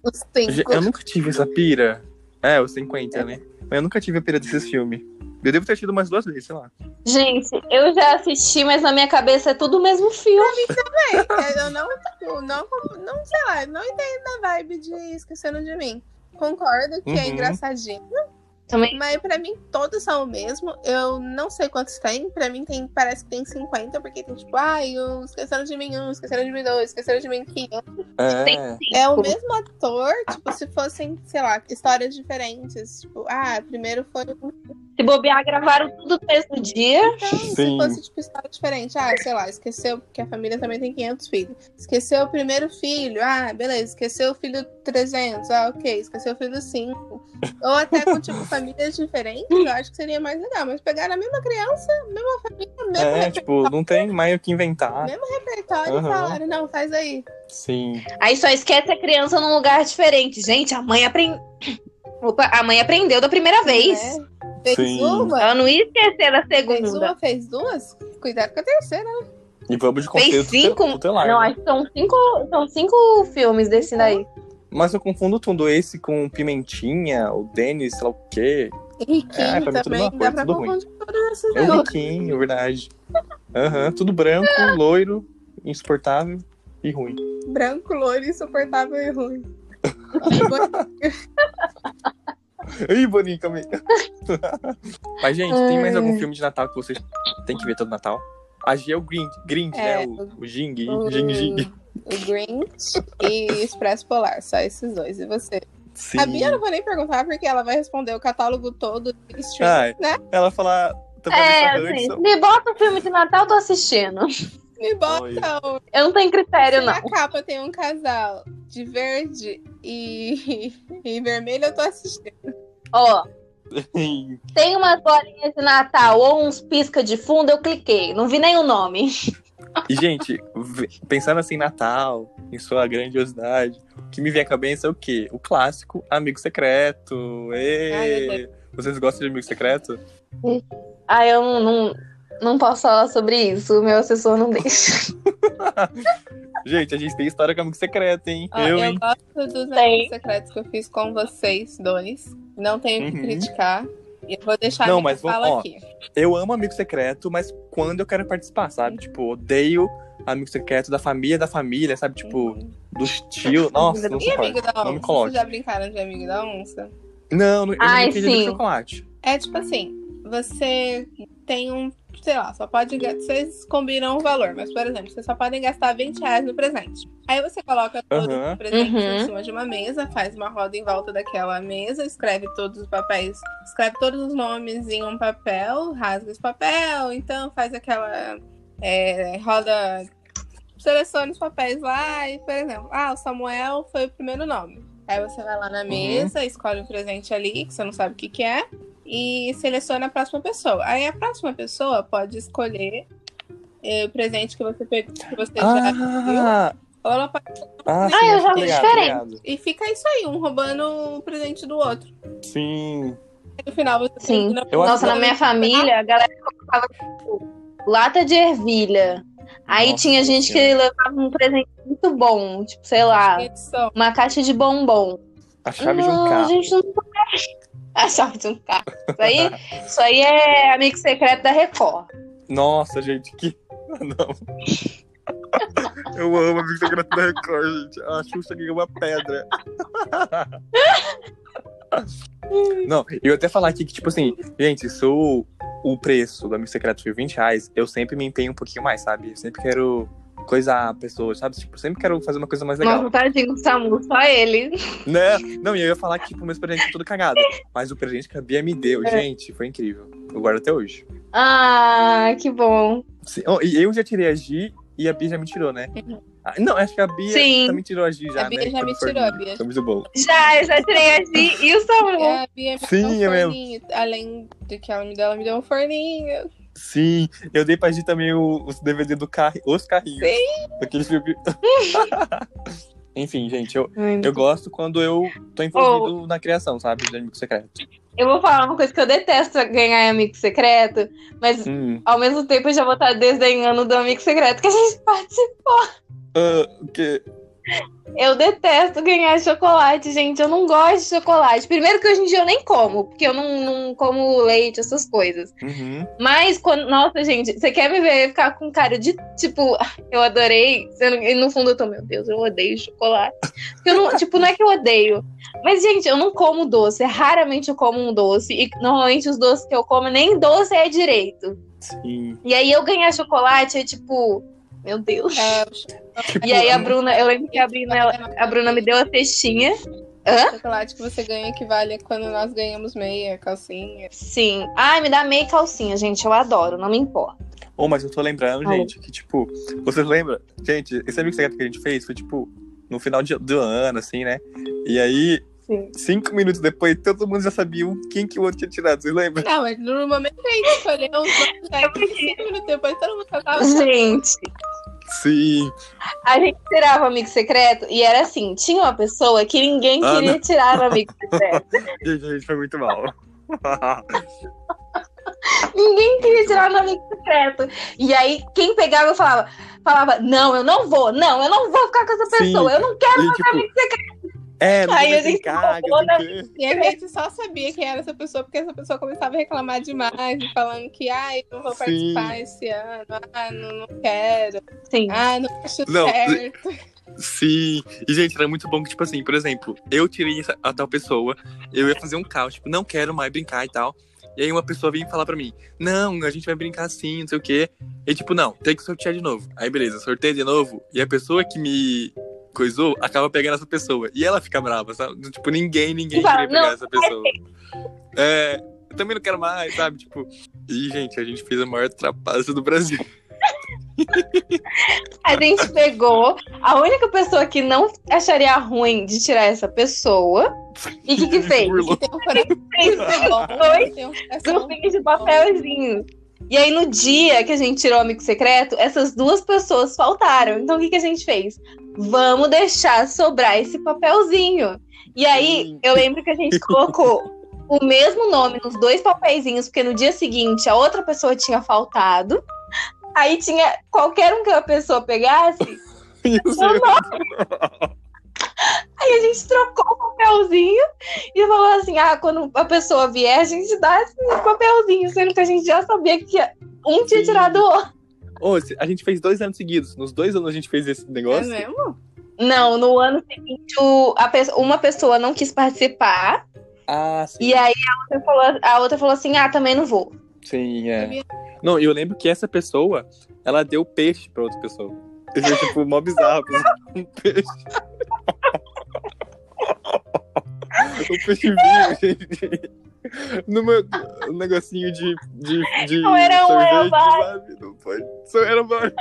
Os cinco. Eu nunca tive essa pira. É, os 50, né? Mas eu nunca tive a pira desses filmes. Eu devo ter tido umas duas vezes, sei lá. Gente, eu já assisti, mas na minha cabeça é tudo o mesmo filme. É, Eu não, tipo, não, não, sei lá, não entendo a vibe de esqueceram de mim. Concordo que é Uhum. engraçadinho. Também. Mas pra mim todos são o mesmo. Eu não sei quantos tem. Pra mim tem, parece que tem 50, porque tem tipo, ai, o esqueceram de mim um, esqueceram de mim dois, esqueceram de mim 500. É. É o mesmo ator, tipo, se fossem, sei lá, histórias diferentes. Tipo, ah, primeiro foi. Então, Se bobear, gravaram tudo no mesmo dia. se Sim. fosse, tipo, história diferente. Ah, sei lá, esqueceu, porque a família também tem 500 filhos. Esqueceu o primeiro filho. Ah, beleza. Esqueceu o filho 300. Ah, ok. Esqueceu o filho 5. Ou até com, tipo, famílias diferentes, eu acho que seria mais legal. Mas pegar a mesma criança, mesma família, mesmo É, tipo, não tem mais o que inventar. Mesmo repertório e Aham. falaram, não, faz aí. Sim. Aí só esquece a criança num lugar diferente. Gente, a mãe aprendeu. Opa, a mãe aprendeu da primeira vez. Né? Fez Sim. uma, Ela não ia esquecer da fez segunda. uma, fez duas. Cuidado com a terceira. né? E vamos de Fez conceito cinco? tutelar. Não, né? acho que são cinco, são cinco filmes desse daí. Mas eu confundo tudo esse com Pimentinha, o Denis, sei lá o quê. Riquinho É, pra tudo também. Dá pra confundir todos esses É o. Riquinho, verdade. Aham, tudo branco, loiro, insuportável e ruim. Branco, loiro, insuportável e ruim. Ih, Boninho, calma aí. Mas, gente, tem mais algum filme de Natal que vocês têm que ver todo Natal? A G é o Grinch, Grinch É, né? O, o Jing, o- Jing, Jing. o Grinch e Expresso Polar, só esses dois. E você? Sim. A Bia eu não vou nem perguntar, porque ela vai responder o catálogo todo do stream, Ah, né? Ela fala... Tô É, assim, me bota um filme de Natal, tô assistindo. Me bota um Eu não tenho critério, Se não. na capa tem um casal de verde e, e vermelho, eu tô assistindo. Ó, tem umas bolinhas de Natal ou uns pisca de fundo, eu cliquei. Não vi nem o nome. E, gente, pensando assim em Natal, em sua grandiosidade, o que me vem à cabeça é o quê? O clássico Amigo Secreto. Ai, Vocês gostam de Amigo Secreto? Ah, eu não, não, não posso falar sobre isso. O meu assessor não deixa. Gente, a gente tem história com Amigo Secreto, hein? Ó, eu, eu hein? gosto dos amigos secretos que eu fiz com vocês dois. Não tenho o que Uhum. criticar. E eu vou deixar Não, mas fala ó, aqui. Eu amo Amigo Secreto, mas quando eu quero participar, sabe? Tipo, odeio Amigo Secreto da família da família, sabe? Tipo, dos tios. Nossa, não E amigo da Não me onça? coloque. Vocês já brincaram de amigo da onça? Não, não- eu Ai, não sim. chocolate. É tipo assim, você tem um, sei lá, só pode vocês combinam o valor, mas por exemplo, vocês só podem gastar 20 reais no presente. Aí você coloca todos Aham. os presentes Uhum. em cima de uma mesa, faz uma roda em volta daquela mesa, escreve todos os papéis, escreve todos os nomes em um papel, rasga esse papel, então faz aquela é, roda, seleciona os papéis lá e, por exemplo, ah, o Samuel foi o primeiro nome. Aí você vai lá na mesa, escolhe um presente ali, que você não sabe o que, que é, e seleciona a próxima pessoa. Aí a próxima pessoa pode escolher eh, o presente que você pegou, que você já viu, Ah, ou ela pode... ah, Ah, sim, eu ligado, diferente. E fica isso aí, um roubando o presente do outro. Sim. Aí no final você Sim. termina Nossa, na minha família, a galera colocava tipo, lata de ervilha. Aí Nossa tinha gente que levava um presente muito bom, tipo, sei lá, uma caixa de bombom. A chave de não, um a carro. gente não A de um carro. Isso aí, isso aí é amigo secreto da Record. Nossa, gente, que. Não. Eu amo Amigo Secreto da Record, gente. A Xuxa ganhou uma pedra. Não, eu ia até falar aqui que, tipo assim, gente, se o, o preço do Amigo Secreto for 20 reais, eu sempre me empenho um pouquinho mais, sabe? Eu sempre quero coisar a pessoa, sabe? Tipo, sempre quero fazer uma coisa mais legal. Nossa, tadinho do Samu, só ele. Né? Não, e eu ia falar que, tipo, meus presentes são tudo cagado. Mas o presente que a Bia me deu, É. gente, foi incrível. Eu guardo até hoje. Ah, que bom. Sim, oh, e eu já tirei a Gi e a Bia já me tirou, né? Ah, não, acho que a Bia Sim. também tirou a Gi já, A Bia né? já me tirou, a. Bia. Foi muito bom. Já, eu já tirei a Gi e o Samu. E a Bia me Sim, deu um é mesmo. forninho. Além do que ela me deu, ela me deu um forninho. Sim, eu dei pra Gi também o- os DVD do carro, os carrinhos. Sim. Daquele filme. Enfim, gente, eu, eu gosto quando eu tô envolvido na criação, sabe? De Amigo Secreto. Eu vou falar uma coisa que eu detesto ganhar em amigo secreto, mas Hum. ao mesmo tempo eu já vou estar desdenhando do amigo secreto que a gente participou. Ah, o quê? Eu detesto ganhar chocolate, gente. Eu não gosto de chocolate. Primeiro que hoje em dia eu nem como, porque eu não, não como leite, essas coisas. Uhum. Mas quando. Nossa, gente, você quer me ver ficar com cara de tipo, eu adorei. E no fundo eu tô, meu Deus, eu odeio chocolate. Porque eu não, tipo, não é que eu odeio. Mas, gente, eu não como doce. Raramente eu como um doce. E normalmente os doces que eu como, nem doce é direito. Sim. E aí eu ganhar chocolate é tipo, meu Deus. É, E aí a Bruna, eu lembro que a Bruna, a Bruna me deu a cestinha. o chocolate que você ganha equivale a quando nós ganhamos meia, calcinha. Sim. Ai, me dá meia calcinha, gente. Eu adoro, não me importa. Oh, mas eu tô lembrando, gente, que tipo, vocês lembram? Gente, esse amigo secreto que a gente fez foi tipo no final de- do ano, assim, né? E aí, Sim. cinco minutos depois, todo mundo já sabia quem que o outro tinha tirado, vocês lembram? Não, mas no momento que a gente escolheu os nomes, aí, cinco minutos depois todo mundo já tava. Gente, Sim. a gente tirava o amigo secreto e era assim: tinha uma pessoa que ninguém Ah, queria não. tirar no amigo secreto. Gente, a gente foi muito mal. ninguém queria tirar no amigo secreto. E aí, quem pegava falava, falava: Não, eu não vou, não, eu não vou ficar com essa Sim. pessoa, eu não quero E, tipo, amigo secreto. É, não Aí a gente. E a gente só sabia quem era essa pessoa, porque essa pessoa começava a reclamar demais, falando que, ai, não vou Sim. participar esse ano, ah, não, não quero, Sim. ah, não acho Não, certo. Sim. E, gente, era muito bom que, tipo assim, por exemplo, eu tirei essa- a tal pessoa, eu ia fazer um caos, tipo, não quero mais brincar e tal. E aí uma pessoa vinha falar pra mim, não, a gente vai brincar assim, não sei o quê. E tipo, não, tem que sortear de novo. Aí beleza, sorteio de novo. E a pessoa que me coisou acaba pegando essa pessoa. E ela fica brava, sabe? Tipo, ninguém, ninguém queria pegar "Não, essa pessoa. É, eu também não quero mais, sabe? Tipo, e gente, a gente fez a maior trapaça do Brasil. A gente pegou a única pessoa que não acharia ruim de tirar essa pessoa. E o que, que fez? Burlou. Tem um coração Foi tem um coração grupinho de papelzinho. E aí, no dia que a gente tirou o amigo secreto, essas duas pessoas faltaram. Então, o que, que a gente fez? Vamos deixar sobrar esse papelzinho. E aí, eu lembro que a gente colocou o mesmo nome nos dois papeizinhos, porque no dia seguinte a outra pessoa tinha faltado. Aí tinha qualquer um que a pessoa pegasse, Aí a gente trocou o papelzinho e falou assim: ah, quando a pessoa vier, a gente dá esse papelzinho, sendo que a gente já sabia que um tinha tirado o outro. Ô, se- a gente fez dois anos seguidos. Nos dois anos a gente fez esse É negócio. mesmo? Não, no ano seguinte, o- a pe- uma pessoa não quis participar, Ah, sim. e aí a outra falou, a outra falou assim: ah, também não vou. Sim, é. Sabia? Não, e eu lembro que essa pessoa, ela deu peixe pra outra pessoa. Isso é tipo mó bizarro. Um peixe. um peixe vinho, gente. No meu um negocinho de, de, de Não era um, sorvete, sabe? Não foi. Só era vários.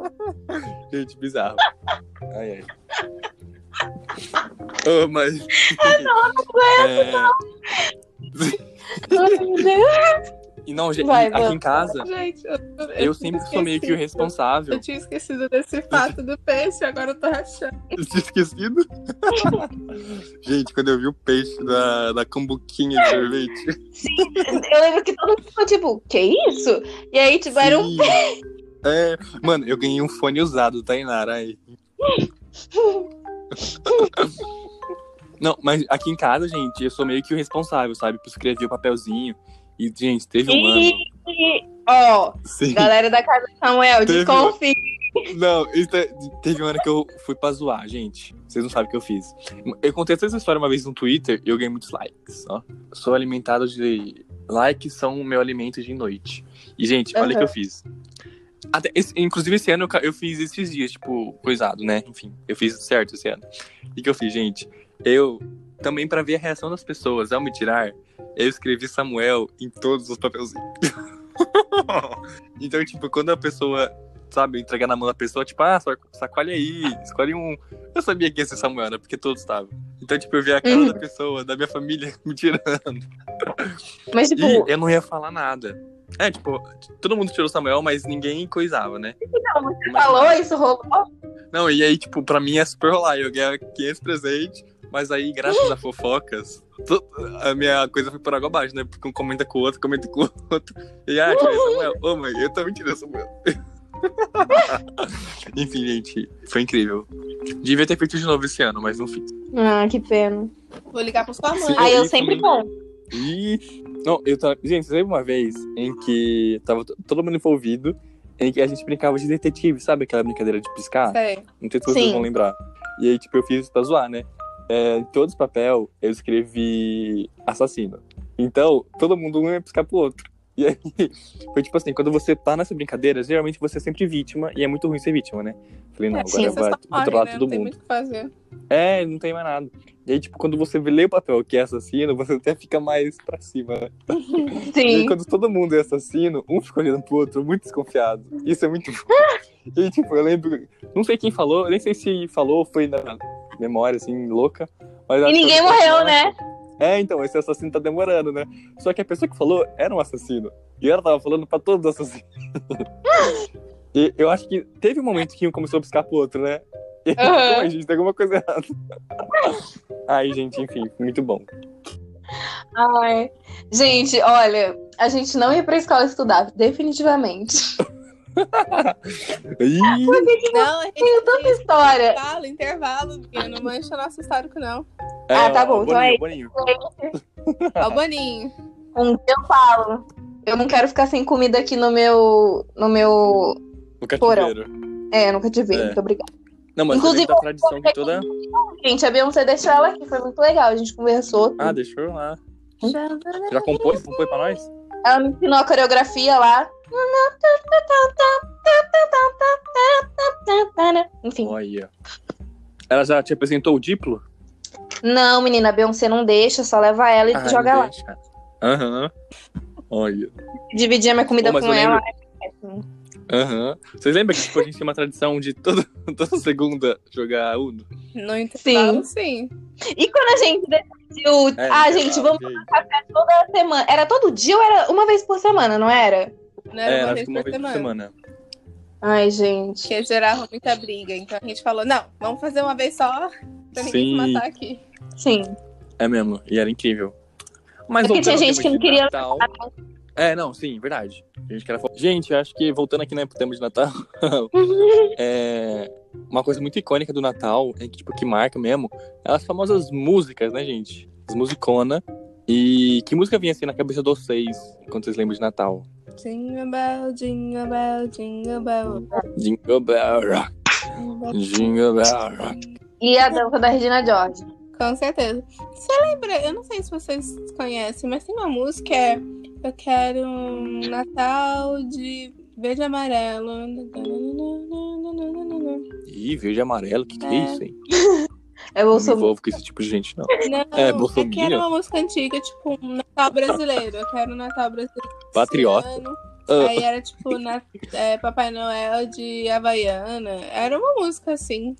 gente, bizarro. Ai, ai. Oh, mas. é... Ai, meu Deus. E não, gente, Vai, aqui em casa, Gente, eu, eu sempre sou meio que o responsável. Eu tinha esquecido desse fato do peixe, agora eu tô rachando. Eu tinha esquecido. Gente, quando eu vi o peixe da, da cambuquinha de sorvete. Eu lembro que todo mundo ficou tipo: que isso? E aí, tipo, era um. Sim. É, mano, eu ganhei um fone usado, Tainara. Aí. Não, mas aqui em casa, gente, eu sou meio que o responsável, sabe? Por escrever o papelzinho. E, gente, teve um ano. E, ó, Sim. galera da casa de Samuel, Teve- desconfie. Não, é- teve um ano que eu fui pra zoar, gente. Vocês não sabem o que eu fiz. Eu contei essa história uma vez no Twitter e eu ganhei muitos likes, ó. Sou alimentado de. Likes são o meu alimento de noite. E, gente, olha o que eu fiz. Até esse- inclusive, esse ano eu, eu fiz esses dias, tipo, coisado, né? Enfim, eu fiz certo esse ano. O que eu fiz, gente? Eu, também pra ver a reação das pessoas ao me tirar, eu escrevi Samuel em todos os papelzinhos. então, tipo, quando a pessoa sabe, entregar na mão da pessoa, tipo, ah, sac- sacolhe aí, escolhe um. Eu sabia que ia ser Samuel, né? Porque todos estavam. Então, tipo, eu vi a cara Uhum. da pessoa, da minha família, me tirando. Mas, tipo, E eu não ia falar nada. É, tipo, todo mundo tirou Samuel, mas ninguém coisava, né? não, você falou, isso rolou. Não, e aí, tipo, pra mim é super rolar. Eu ganhei 500 presentes, mas aí, graças a fofocas, a minha coisa foi por água abaixo, né? Porque um comenta com o outro, comenta com o outro. E ah, tirei Samuel. Ô, mãe, eu também tirei Samuel. Enfim, gente, foi incrível. Devia ter feito de novo esse ano, mas não fiz. Ah, que pena. Vou ligar pra sua mãe. Sim. Aí eu isso sempre bom. E. Não, eu tava. Gente, teve uma vez em que tava todo mundo envolvido, em que a gente brincava de detetive, sabe aquela brincadeira de piscar? Sei. Não sei se vocês Sim. vão lembrar. E aí, tipo, eu fiz isso pra zoar, né? É, em todos os papel, eu escrevi assassino. Então, todo mundo um ia piscar pro outro. E aí, foi tipo assim, quando você tá nessa brincadeira, geralmente você é sempre vítima, e é muito ruim ser vítima, né? Falei, não, É, agora sim, vai controlar né? todo Não tem mundo. muito o que fazer. É, não tem mais nada. E aí, tipo, quando você lê o papel que é assassino, você até fica mais pra cima, né? E aí, Sim. quando todo mundo é assassino, um fica olhando pro outro, muito desconfiado. Isso é muito. E aí, tipo, eu lembro. Não sei quem falou, nem sei se falou ou foi na memória, assim, louca. Mas E ninguém morreu, "Nossa, né? É, então, esse assassino tá demorando, né? Só que a pessoa que falou era um assassino. E ela tava falando pra todos os assassinos. e eu acho que teve um momento que um começou a piscar pro outro, né? E Aham. "Pô, gente, tem alguma coisa errada. Aí, gente, enfim, muito bom. Ai. Gente, olha, a gente não ia pra escola estudar, definitivamente. Ih, Não, a gente Tenho tanta história. intervalo, intervalo, porque não mancha nosso histórico, não. Ah, tá bom, então é Boninho, isso. Boninho. Ó, o Boninho. Um dia eu falo. Eu não quero ficar sem comida aqui no meu. No meu. No cativeiro. É, nunca te vi, É. muito obrigada. Não, mas Inclusive, Inclusive, da tradição que toda. Gente, a Beyoncé deixou ela aqui, foi muito legal. A gente conversou. Ah, deixou lá. Já compôs? Compôs pra nós? Ela me ensinou a coreografia lá. Enfim. Olha. Ela já te apresentou o diplo? Não, menina, a Beyoncé não deixa, só leva ela e Ah, joga lá. Aham. Olha. Dividir a minha comida com ela. Aham. Vocês lembram que tipo, a gente tem uma tradição de todo, toda segunda jogar Uno? No intervalo, Sim. sim. E quando a gente decidiu. É, ah, gente, vamos gente. café toda semana. Era todo dia ou era uma vez por semana, não era? Não era É, uma acho vez que uma por vez por semana. Ai, gente. Porque gerava muita briga. Então a gente falou, não, vamos fazer uma vez só pra ninguém se matar aqui. Sim. É mesmo. E era incrível. Mas É porque tinha gente que não queria Natal- É, não, sim, verdade. A gente, quer... gente, eu acho que voltando aqui né, pro tema de Natal, é, uma coisa muito icônica do Natal, é que, tipo, que marca mesmo, é as famosas músicas, né, gente? As musicona. E que música vinha assim na cabeça de vocês quando vocês lembram de Natal? Jingle bell, jingle bell, jingle bell. Jingle Bell Rock, Jingle Bell Rock. E a dança da Regina George. Com certeza. Você lembra, eu não sei se vocês conhecem, mas tem uma música que é Eu quero um Natal de verde e amarelo. Ih, verde e amarelo, que que é É. isso, hein? É Não me Bolsonaro. envolvo com esse tipo de gente, não. Não, É, é, Bolsominion? que era uma música antiga, tipo, um Natal brasileiro. Eu quero um Natal brasileiro. Patriota. Ah, Aí era tipo na, é, Papai Noel de Havaiana. Era uma música assim.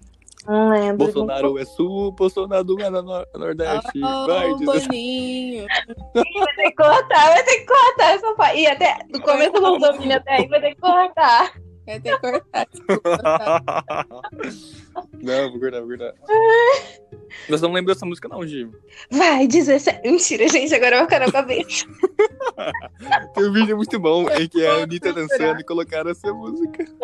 Não lembro. Bolsonaro é sul, Bolsonaro é no nor- Nordeste. vai Oh, dizer. Boninho. Vai ter que cortar, vai ter que cortar essa parte. E até do começo do Bolsonaro até aí vai ter que cortar. Vai ter que cortar. não, vou guardar, vou guardar. Nós não lembro dessa música, não, Gi. Vai, 17. Mentira, gente, agora vou ficar na cabeça. Tem um vídeo muito bom em que a Anitta dançando e colocaram essa música.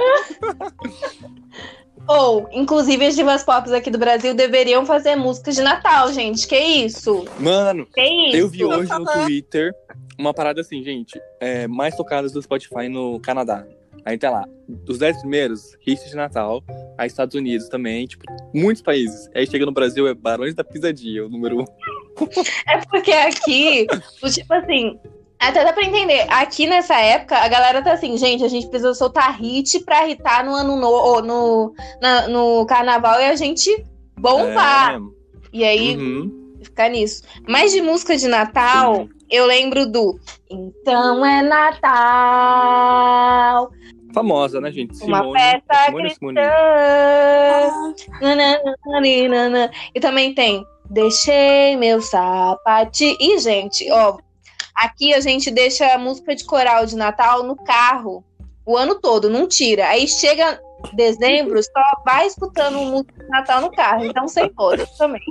Ou, inclusive, as divas pop aqui do Brasil deveriam fazer músicas de Natal, gente. Que isso? Mano, Que isso? eu vi hoje no. Twitter uma parada assim, gente. É, mais tocadas do Spotify no Canadá. Aí tá lá, os 10 primeiros, hits de Natal. Aí Estados Unidos também, tipo, muitos países. Aí chega no Brasil, é Barões da Pisadinha, o número um. É porque aqui, tipo assim, até dá pra entender. Aqui nessa época, a galera tá assim, gente, a gente precisa soltar hit pra hitar no ano novo, no, na- no carnaval e a gente bombar. É. E aí, Uhum. ficar nisso. Mas de música de Natal, Sim. eu lembro do Então é Natal, Famosa, né, gente? uma Simone, festa Simone, Simone. cristã. Nananana. E também tem Deixei meu sapatinho. E, gente, ó, aqui a gente deixa a música de coral de Natal no carro o ano todo, não tira. Aí chega dezembro, só vai escutando música de Natal no carro. Então, sem todas também.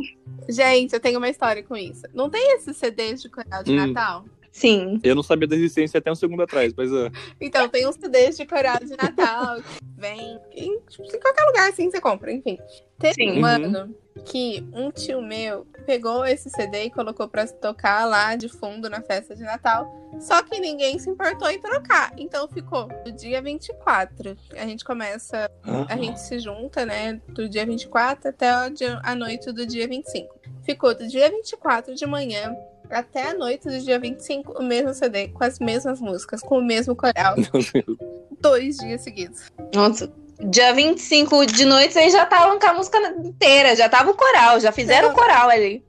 Gente, eu tenho uma história com isso. Não tem esses CDs de coral de Hum. Natal? Sim. Eu não sabia da existência até um segundo atrás, mas. ah, Então, tem uns CDs de coral de Natal que vem em, tipo, em qualquer lugar assim você compra, enfim. Teve Sim. um ano que um tio meu pegou esse CD e colocou pra tocar lá de fundo na festa de Natal. Só que ninguém se importou em trocar. Então ficou do dia 24. A gente começa, a gente se junta, né? Do dia 24 até a noite do dia 25. Ficou do dia 24 de manhã até a noite do dia 25 o mesmo CD, com as mesmas músicas, com o mesmo coral, Meu Deus. dois dias seguidos. Nossa. Dia 25 de noite, vocês já estavam com a música inteira, já tava o coral, já fizeram o coral ali.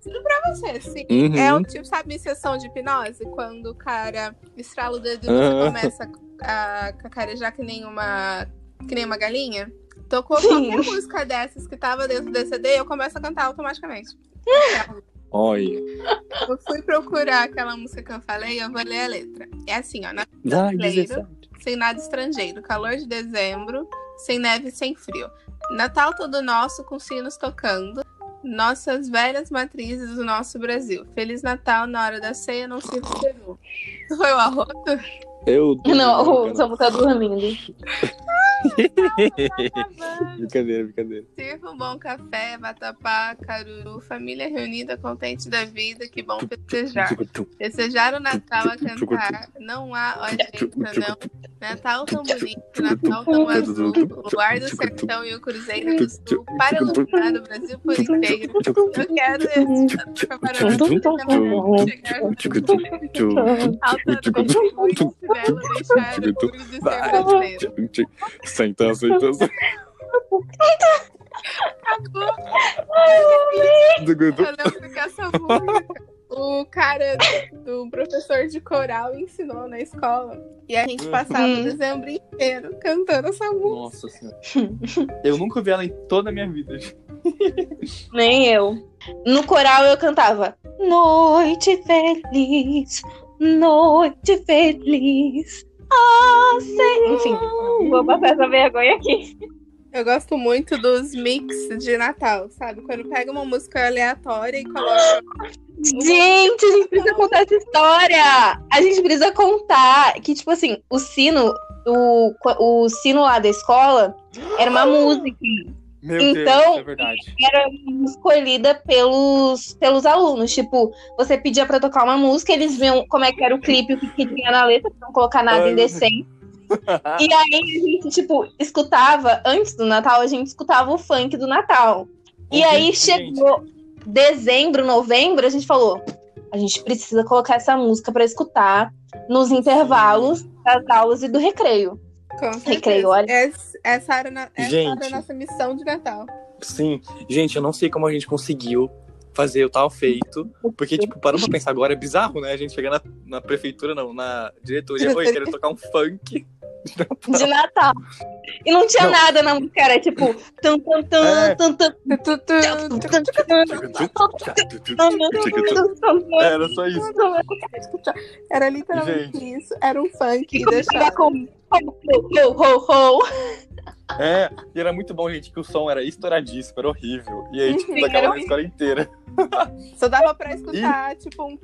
Você, sim. Uhum. É o tipo, sabe, sessão de hipnose? Quando o cara estrala o dedo e você Aham. começa a cacarejar que nem uma, que nem uma galinha. Tocou Sim. qualquer música dessas que tava dentro desse CD, eu começo a cantar automaticamente. Olha. Eu fui procurar aquela música que eu falei, eu vou ler a letra. É assim, ó. Ai, Brasileiro. 17. sem nada estrangeiro. Calor de dezembro, sem neve e sem frio. Natal todo nosso com sinos tocando. Nossas velhas matrizes do nosso Brasil. Feliz Natal na hora da ceia, não sirva o peru. Foi o arroto? Eu. Não, o Samu tá dormindo. brincadeira, brincadeira. Sirva um bom café, vatapá, caruru, família reunida, contente da vida, que bom festejar. Desejar o Natal a cantar, não há, gente, não. Natal tão bonito, Natal tão azul, o luar do sertão e o cruzeiro do sul, para iluminar o Brasil por inteiro. Eu quero esse para chegar altamente belo deixar o orgulho de ser brasileiro. Senta, senta, senta. Eu lembro que essa música, o cara do professor de coral ensinou na escola. E a gente passava Hum. o dezembro inteiro cantando essa música. Nossa senhora. Eu nunca ouvi ela em toda a minha vida. Nem eu. No coral eu cantava Noite feliz, noite feliz. Ah, sei. Enfim, vou passar essa vergonha aqui. Eu gosto muito dos mix de Natal, sabe? Quando pega uma música aleatória e coloca. Gente, a gente precisa contar essa história. A gente precisa contar que, tipo assim, o sino, o, o sino lá da escola era uma música. Meu Então- Deus, é era escolhida pelos, pelos alunos. Tipo, você pedia pra tocar uma música, eles viam como é que era o clipe, o que, tinha na letra, pra não colocar nada Ai, indecente. E aí a gente, tipo, escutava, antes do Natal, a gente escutava o funk do Natal. E aí Gente, chegou dezembro, novembro, a gente falou: a gente precisa colocar essa música pra escutar nos intervalos das aulas e do recreio. Com certeza. Recreio, olha. Essa, essa, era, na- essa Gente. era a nossa missão de Natal. Sim. Gente, eu não sei como a gente conseguiu fazer o tal feito. Porque, tipo, parando pra pensar agora, é bizarro, né? A gente chegar na, na prefeitura, não, na diretoria, oi, querer tocar um funk. De Natal. E não tinha Não. nada na música, era tipo. Tum, tum, tum, É. tum, tum, Tu, tu, tu, Era só isso. Era literalmente isso. Era um funk e Tava deixava. com ho, ho, ho. É, e era muito bom, gente, que o som era estouradíssimo, era horrível. E aí, tipo, Sim, tocava na escola inteira. Só dava pra escutar, tipo, um.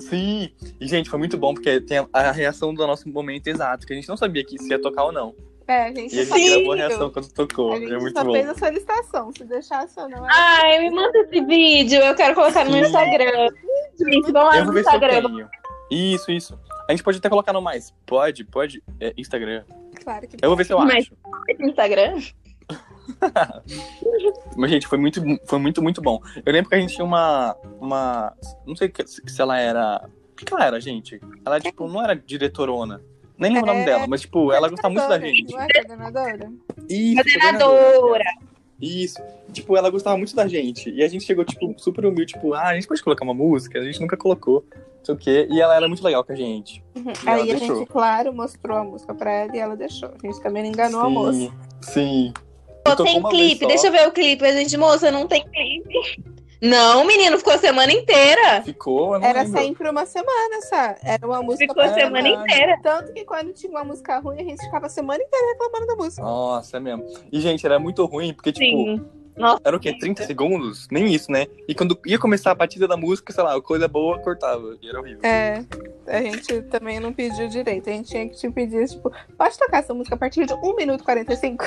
Sim. E, gente, foi muito bom, porque tem a, reação do nosso momento exato, que a gente não sabia que se ia tocar ou não. É, a gente E a gente Sim. gravou a reação quando tocou. A gente É muito só bom. fez a solicitação. Se deixasse ou não, era Ai, me manda esse vídeo, eu quero colocar no meu Sim. Instagram. Gente, vão lá Eu vou no Instagram. Isso, isso. A gente pode até colocar no mais. Pode, pode. É, Instagram. Claro que Eu vou ver se eu Mas- acho. no Instagram. Mas, gente, foi muito, foi muito, muito bom. Eu lembro que a gente tinha uma. uma não sei se ela era. O que que ela era, gente? Ela, tipo, não era diretorona. Nem lembro o nome É, dela, mas, tipo, ela gostava muito da coordenadora, gente. Não é coordenadora? Isso, Coordenadora. Isso. Tipo, ela gostava muito da gente. E a gente chegou, tipo, super humilde, tipo, ah, a gente pode colocar uma música? A gente nunca colocou. Não sei o quê. E ela era muito legal com a gente. Uhum. Aí a deixou. gente, claro, mostrou a música pra ela e ela deixou. A gente também não enganou a sim, moça. sim. Pô, tem clipe, deixa eu ver o clipe. A gente, moça, não tem clipe. Não, menino, ficou a semana inteira. Ficou, eu não Era lembro. sempre uma semana, sabe? Era uma música Ficou a semana inteira. Tanto que quando tinha uma música ruim, a gente ficava a semana inteira reclamando da música. Nossa, é mesmo. E, gente, era muito ruim, porque, tipo, Sim. Nossa. Era o quê? 30 segundos? Nem isso, né? E quando ia começar a batida da música, sei lá, coisa boa, cortava. E era horrível. É, a gente também não pediu direito. A gente tinha que te pedir, tipo, pode tocar essa música a partir de 1 minuto e 45?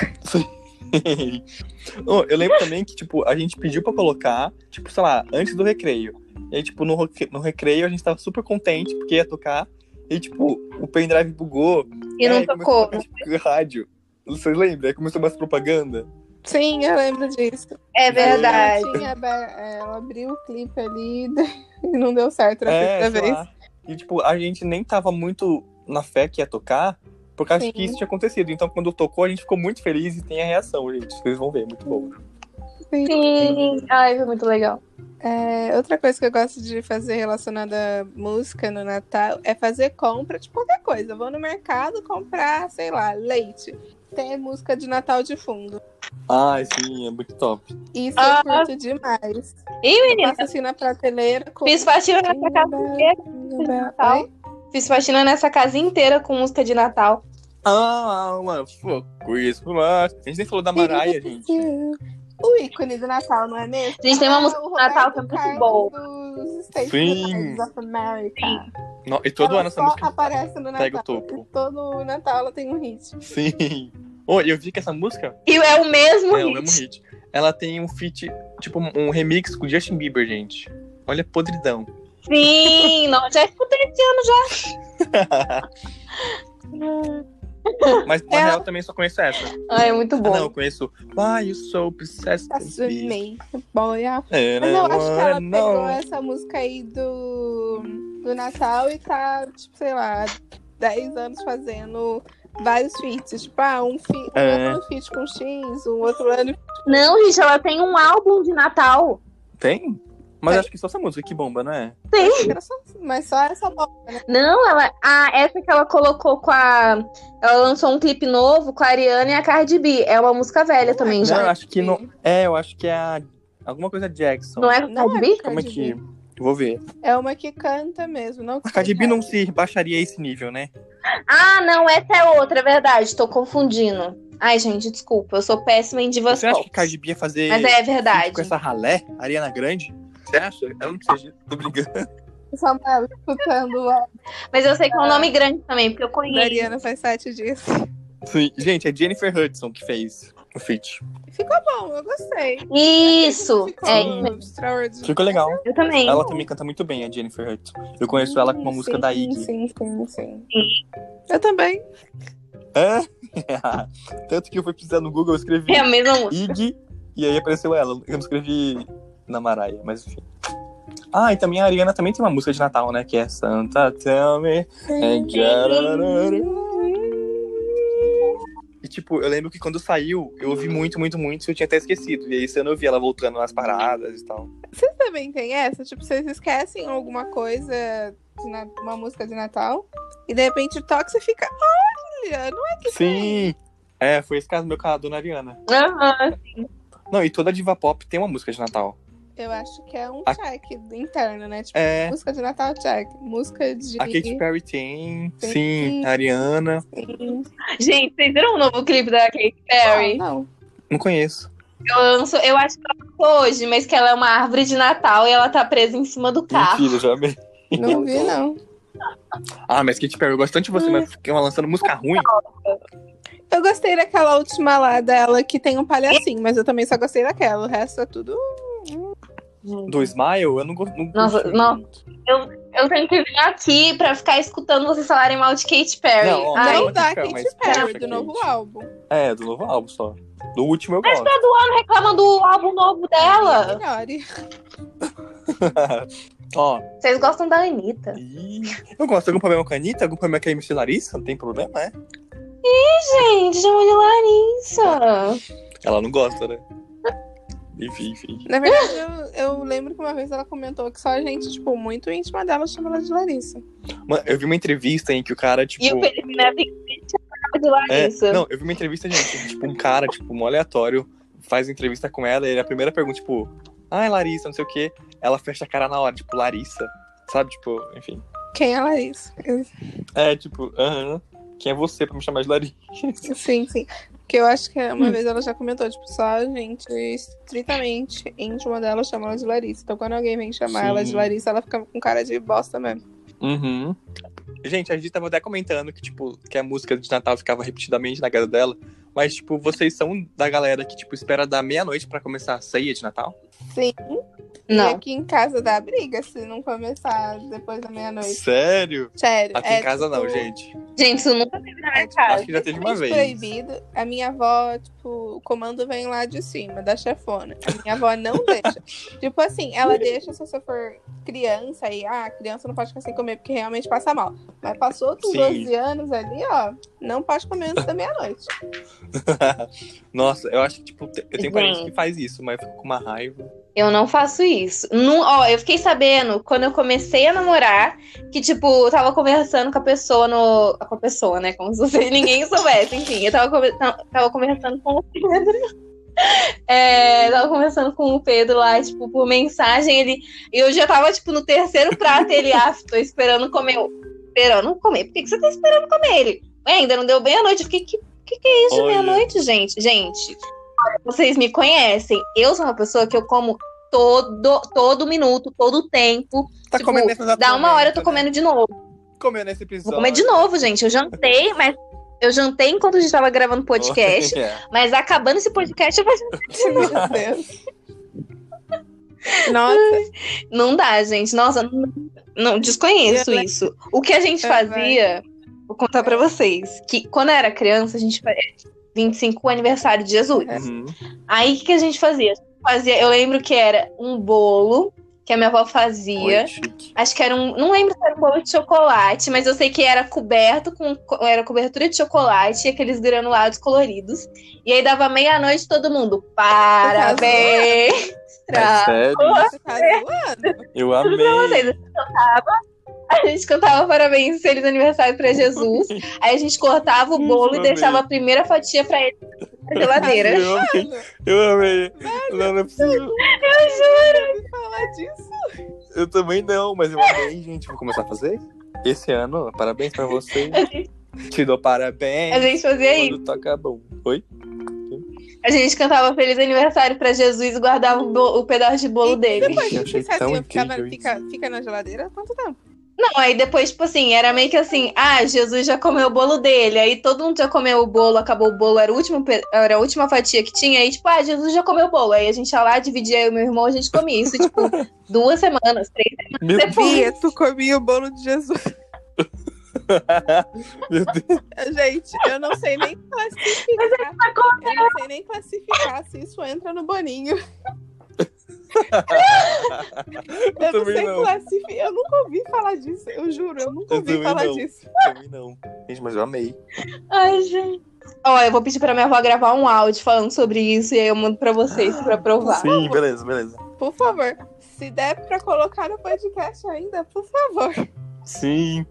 Oh, eu lembro também que, tipo, a gente pediu pra colocar, tipo, sei lá, antes do recreio. E aí, tipo, no, no recreio a gente tava super contente porque ia tocar. E, tipo, o pendrive bugou. E não tocou. Tocar, tipo, rádio. Vocês lembram? Aí começou umas propaganda. Sim, eu lembro disso. É verdade. Ela, é, ela abriu o clipe ali e não deu certo na É, primeira vez. lá. E, tipo, a gente nem tava muito na fé que ia tocar, por causa Sim. que isso tinha acontecido. Então, quando tocou, a gente ficou muito feliz e tem a reação, gente. Vocês vão ver, muito bom. Sim. Ai, foi muito legal. É, outra coisa que eu gosto de fazer relacionada à música no Natal é fazer compra de qualquer coisa. Eu vou no mercado comprar, sei lá, leite. Tem música de Natal de fundo. Ai, sim, é muito top. Isso Ah. eu curto demais. E, Eu menina, passo assim na prateleira com. fiz faxina nessa casa inteira. Fiz faxina nessa casa inteira com música de Natal. Ah, uma Christmas. A gente nem falou da Mariah, gente. O ícone do Natal, não é mesmo? Gente, tem uma Ah, música o do Natal que é muito boa. Sim. Of America. No- E todo ela ano essa só música aparece no Natal. pega o topo. Todo Natal ela tem um hit. Sim. Oh, eu vi que essa música E é o mesmo é o hit. mesmo hit. Ela tem um feat, tipo, um remix com Justin Bieber, gente. Olha, podridão. Sim, não, já escutei esse ano já. Mas na É. real também só conheço essa. Ai, é muito Ah, bom. não, eu conheço Why You So Obsessed That's with Me. me, boy. ah. And Mas eu acho que ela wanna pegou know. essa música aí do, do Natal e tá, tipo, sei lá, 10 anos fazendo vários feats. Tipo, ah, um, fi, um É. ano feat com X, um outro ano. Não, gente, ela tem um álbum de Natal. Tem? Mas acho que só essa música que bomba, não é? Mas só essa bola. Não, ela. Ah, essa que ela colocou com a. Ela lançou um clipe novo com a Ariana e a Cardi B. É uma música velha também Não, já. eu acho que não. É, eu acho que é a... alguma coisa Jackson. Não é com Cardi é B? com Como é que. Vou ver. É uma que canta mesmo. Não A Cardi B não se baixaria a esse nível, né? Ah, não, essa é outra, é verdade. Tô confundindo. Ai, gente, desculpa. Eu sou péssima em divas Você acha que Cardi B ia fazer Mas é feat verdade. com essa ralé, Ariana Grande? Você acha? Ela não precisa. Tô brincando. Samuel escutando a Mas eu sei que é um nome grande também, porque eu conheço. Mariana faz sete dias. Sim. Gente, é Jennifer Hudson que fez o feat. Ficou bom, eu gostei. Isso! Ficou É. Ficou legal. Eu também. Ela também canta muito bem, a Jennifer Hudson. Eu conheço ela com uma música sim, da Iggy. Sim, sim, sim. Eu também. É? Tanto que eu fui precisar no Google, eu escrevi É a mesma música. Iggy e aí apareceu ela. Eu não escrevi na Mariah, mas enfim. Ah, e também a Ariana também tem uma música de Natal, né? Que é Santa Tell Me. Jararara. E tipo, eu lembro que quando saiu, eu ouvi muito, muito, muito, e eu tinha até esquecido. E aí ano eu vi ela voltando nas paradas e tal. Vocês também têm essa? Tipo, vocês esquecem alguma coisa, de na- uma música de Natal, e de repente toca e você fica, olha, não é que Sim! É, foi esse caso meu com a dona Ariana. Aham. Não, e toda diva pop tem uma música de Natal. Eu acho que é um A- check interno, né? Tipo, É, música de Natal, check. Música de. a Katy Perry tem, Sim. Ariana. Sim. Gente, vocês viram o novo clipe da Katy Perry? Não, não. Não conheço. Eu, lanço, eu acho que ela lançou hoje, mas que ela é uma árvore de Natal e ela tá presa em cima do carro. Mentira, já amei. Não vi, não. Ah, mas Katy Perry, eu gosto tanto de você, mas fica lançando música ruim. Eu gostei daquela última lá dela que tem um palhacinho, mas eu também só gostei daquela. O resto é tudo. Do Smile, eu não gosto. Não Nossa, não. muito. Eu tenho que vir aqui pra ficar escutando vocês falarem mal de Katy Perry. Não, Ai, não. não da Katy Perry, mas do novo Kate. álbum. É, do novo álbum só. Do último eu gosto. todo ano reclamam do álbum novo dela. Melhore. Ó, Vocês gostam da Anitta. e... eu gosto. Algum problema com a Anitta? Algum problema com a MC Larissa? Não tem problema, é? Gente, chama de Larissa. Ela não gosta, né? Enfim, enfim. Na verdade, eu, eu lembro que uma vez ela comentou que só a gente, tipo, muito íntima dela chama ela de Larissa. Mano, eu vi uma entrevista em que o cara, tipo. E o Felipe Neto chamar de É, Larissa. não, eu vi uma entrevista, gente, tipo, um cara, tipo, um aleatório, faz entrevista com ela e a primeira pergunta, tipo, ai, Larissa, não sei o quê. Ela fecha a cara na hora, tipo, Larissa. Sabe, tipo, enfim. Quem é Larissa? É, tipo, aham. Quem é você pra me chamar de Larissa? Sim, sim. Porque eu acho que uma Hum. vez ela já comentou, tipo, só a gente estritamente íntima dela chama ela de Larissa. Então quando alguém vem chamar Sim. ela de Larissa, ela fica com cara de bosta mesmo. Uhum. Gente, a gente tava até comentando que, tipo, que a música de Natal ficava repetidamente na casa dela. Mas, tipo, vocês são da galera que, tipo, espera da meia-noite pra começar a ceia de Natal? Sim. E Não. aqui em casa dá briga se não começar depois da meia-noite. Sério? Sério. Aqui é, em casa não, tipo, gente. Gente, isso nunca teve na minha É, tipo, casa. Acho que já teve uma vez. proibido. A minha avó, tipo, o comando vem lá de cima, da chefona. A minha avó não deixa. tipo assim, ela deixa se você for criança e, ah, criança não pode ficar sem comer porque realmente passa mal. Mas passou outros Sim. 12 anos ali, ó, não pode comer antes da meia-noite. Nossa, eu acho que, tipo, eu tenho parente que faz isso, mas eu fico com uma raiva. Eu não faço isso. Não, ó, eu fiquei sabendo quando eu comecei a namorar que, tipo, eu tava conversando com a pessoa no. Com a pessoa, né? Como se você- ninguém soubesse. Enfim, eu tava, tava conversando com o Pedro. É, tava conversando com o Pedro lá, tipo, por mensagem. Ele, eu já tava, tipo, no terceiro prato. Ele, ah, tô esperando comer. Esperando comer? Por que, que você tá esperando comer ele? "Ué, ainda não deu bem a noite. Eu fiquei, que, que, que é isso meia-noite, gente? Gente, vocês me conhecem. Eu sou uma pessoa que eu como todo, todo minuto, todo tempo. Tá Tipo, comendo nesse Dá uma hora eu tô momento, comendo de novo. né? Comendo nesse episódio. Vou comer de novo, gente. Eu jantei, mas. Eu jantei enquanto a gente tava gravando podcast, É. mas acabando esse podcast, eu vou... Meu Deus. Nossa, não dá, gente. Nossa, não, não desconheço né? isso. O que a gente É, fazia, vou contar pra vocês, que quando eu era criança, a gente fazia 25 aniversário de Jesus. Uhum. Aí o que, que a gente fazia? fazia? Eu lembro que era um bolo que a minha avó fazia. Oi. Acho que era um. Não lembro se era um bolo de chocolate, mas eu sei que era coberto com. Era cobertura de chocolate e aqueles granulados coloridos. E aí dava meia-noite todo mundo. Parabéns! É pra sério? você tá. Eu amei. vocês. A gente cantava. A gente cantava parabéns, feliz aniversário pra Jesus. Aí a gente cortava o bolo e deixava a primeira fatia pra ele na geladeira. Eu amei. Eu amei. Não, não é possível. ouvi falar disso. Eu também não, mas eu amei, gente. Vou começar a fazer? Esse ano, parabéns pra você. Te dou parabéns. a gente fazia isso. Quando toca bom. Oi? A gente cantava feliz aniversário pra Jesus e guardava o, o pedaço de bolo E dele. depois, Eu o que achei tão incrível fica, fica na geladeira? Quanto tempo? Não, aí depois, tipo assim, era meio que assim, ah, Jesus já comeu o bolo dele. Aí todo mundo já comeu o bolo, acabou o bolo, era, o último, era a última fatia que tinha. Aí, tipo, ah, Jesus já comeu o bolo. Aí a gente ia lá, dividia eu e meu irmão, a gente comia isso, tipo, duas semanas, três Meu Deus. Bia, tu comia o bolo de Jesus. Meu Deus. Gente, eu não sei nem classificar. Eu não sei nem classificar se isso entra no boninho. Eu, não sei não. classificar. Eu nunca ouvi falar disso. Eu juro, eu nunca Eu ouvi falar não. disso. Também não. Gente, mas eu amei. Ai, gente. Ó, eu vou pedir pra minha avó gravar um áudio falando sobre isso e aí eu mando pra vocês pra provar. Sim, beleza, beleza. Por favor. Se der pra colocar no podcast ainda, por favor. Sim.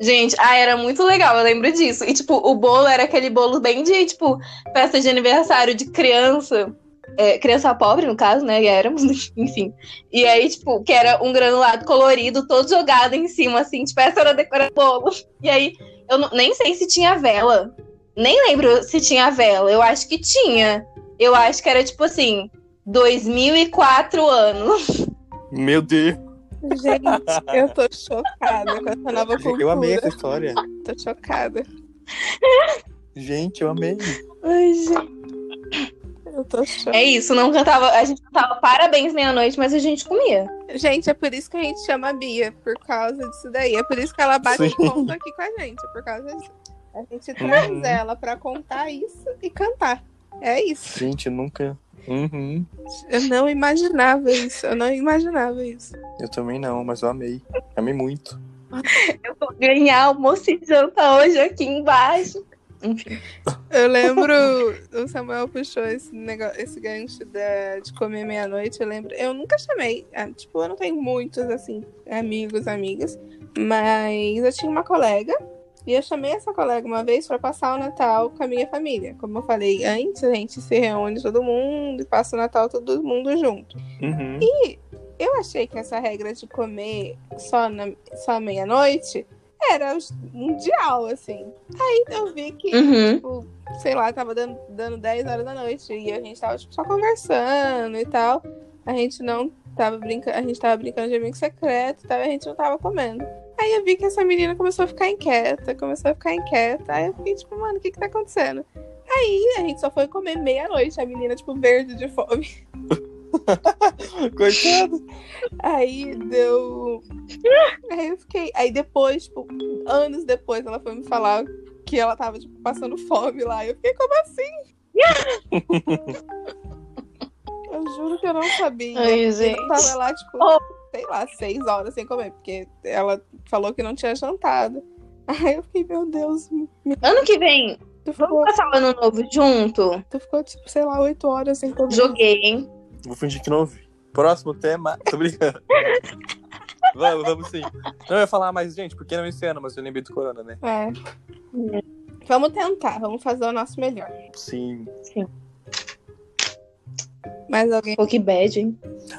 Gente, ah, era muito legal, eu lembro disso. E, tipo, o bolo era aquele bolo bem de, tipo, festa de aniversário de criança. É, criança pobre, no caso, né? E éramos, enfim. E aí, tipo, que era um granulado colorido, todo jogado em cima, assim, tipo, essa era a decoração bolo. E aí, eu não- nem sei se tinha vela. Nem lembro se tinha vela. Eu acho que tinha. Eu acho que era, tipo assim, 2004 anos. Meu Deus. Gente, eu tô chocada com essa nova cultura. Eu amei essa história. Tô chocada. Gente, eu amei. Ai, gente. Eu tô. É isso, não cantava. A gente cantava parabéns meia-noite, mas a gente comia. Gente, é por isso que a gente chama a Bia, por causa disso daí. É por isso que ela bate Sim. ponto aqui com a gente, por causa disso. A gente traz Uhum. ela pra contar isso e cantar. É isso. Gente, nunca. Uhum. Eu não imaginava isso. Eu não imaginava isso. Eu também não, mas eu amei. Amei muito. Eu vou ganhar almoço e janta hoje aqui embaixo. Enfim. Eu lembro, o Samuel puxou esse negócio, esse gancho da- de comer meia-noite. Eu lembro, eu nunca chamei, ah, tipo, eu não tenho muitos assim, amigos, amigas, mas eu tinha uma colega e eu chamei essa colega uma vez para passar o Natal com a minha família. Como eu falei antes, a gente se reúne todo mundo e passa o Natal todo mundo junto. Uhum. Eu achei que essa regra de comer só na só meia-noite era mundial, assim. Aí eu vi que, Uhum. tipo, sei lá, tava dando, dando 10 horas da noite e a gente tava, tipo, só conversando e tal. A gente não tava brincando, a gente tava brincando de amigo secreto e tal, e a gente não tava comendo. Aí eu vi que essa menina começou a ficar inquieta, começou a ficar inquieta. Aí eu fiquei, tipo, mano, o que que tá acontecendo? Aí a gente só foi comer meia-noite, a menina, tipo, verde de fome. Coitado. Aí deu. Aí eu fiquei. Aí depois, tipo, anos depois, ela foi me falar que ela tava, tipo, passando fome lá. Eu fiquei, como assim? eu juro que eu não sabia. Ai, Eu gente. tava lá, tipo, Oh. sei lá, seis horas sem comer, porque ela falou que não tinha jantado. Aí eu fiquei, meu Deus, Ano que vem, tu ficou, vamos passar o ano novo junto? tu ficou tipo, sei lá, oito horas sem comer. Joguei, hein? Vou fingir que não ouvi. Próximo tema. Tô brincando. vamos, vamos sim. Não, eu ia falar mais, gente, porque não esse ano, mas eu lembrei do Corona, né? É. Vamos tentar, vamos fazer o nosso melhor. Sim. Mais alguém? Pô, que bad, hein?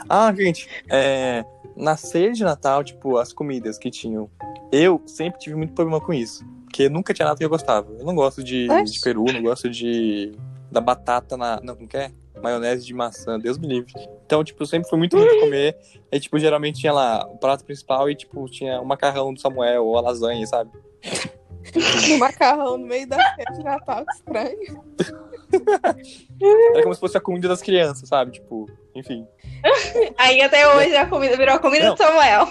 Ah, gente, é, na ceia de Natal, tipo, as comidas que tinham. Eu sempre tive muito problema com isso. Porque nunca tinha nada que eu gostava. Eu não gosto de, de peru, não gosto de. Da batata na. Não, como que é? Maionese de maçã, Deus me livre. Então, tipo, eu sempre fui muito ruim de comer. E, tipo, geralmente tinha lá o prato principal e, tipo, tinha o macarrão do Samuel ou a lasanha, sabe? Um macarrão no meio da festa de Natal, que estranho. Era como se fosse a comida das crianças, sabe? Tipo, enfim. Aí até hoje a comida virou a comida Não. do Samuel.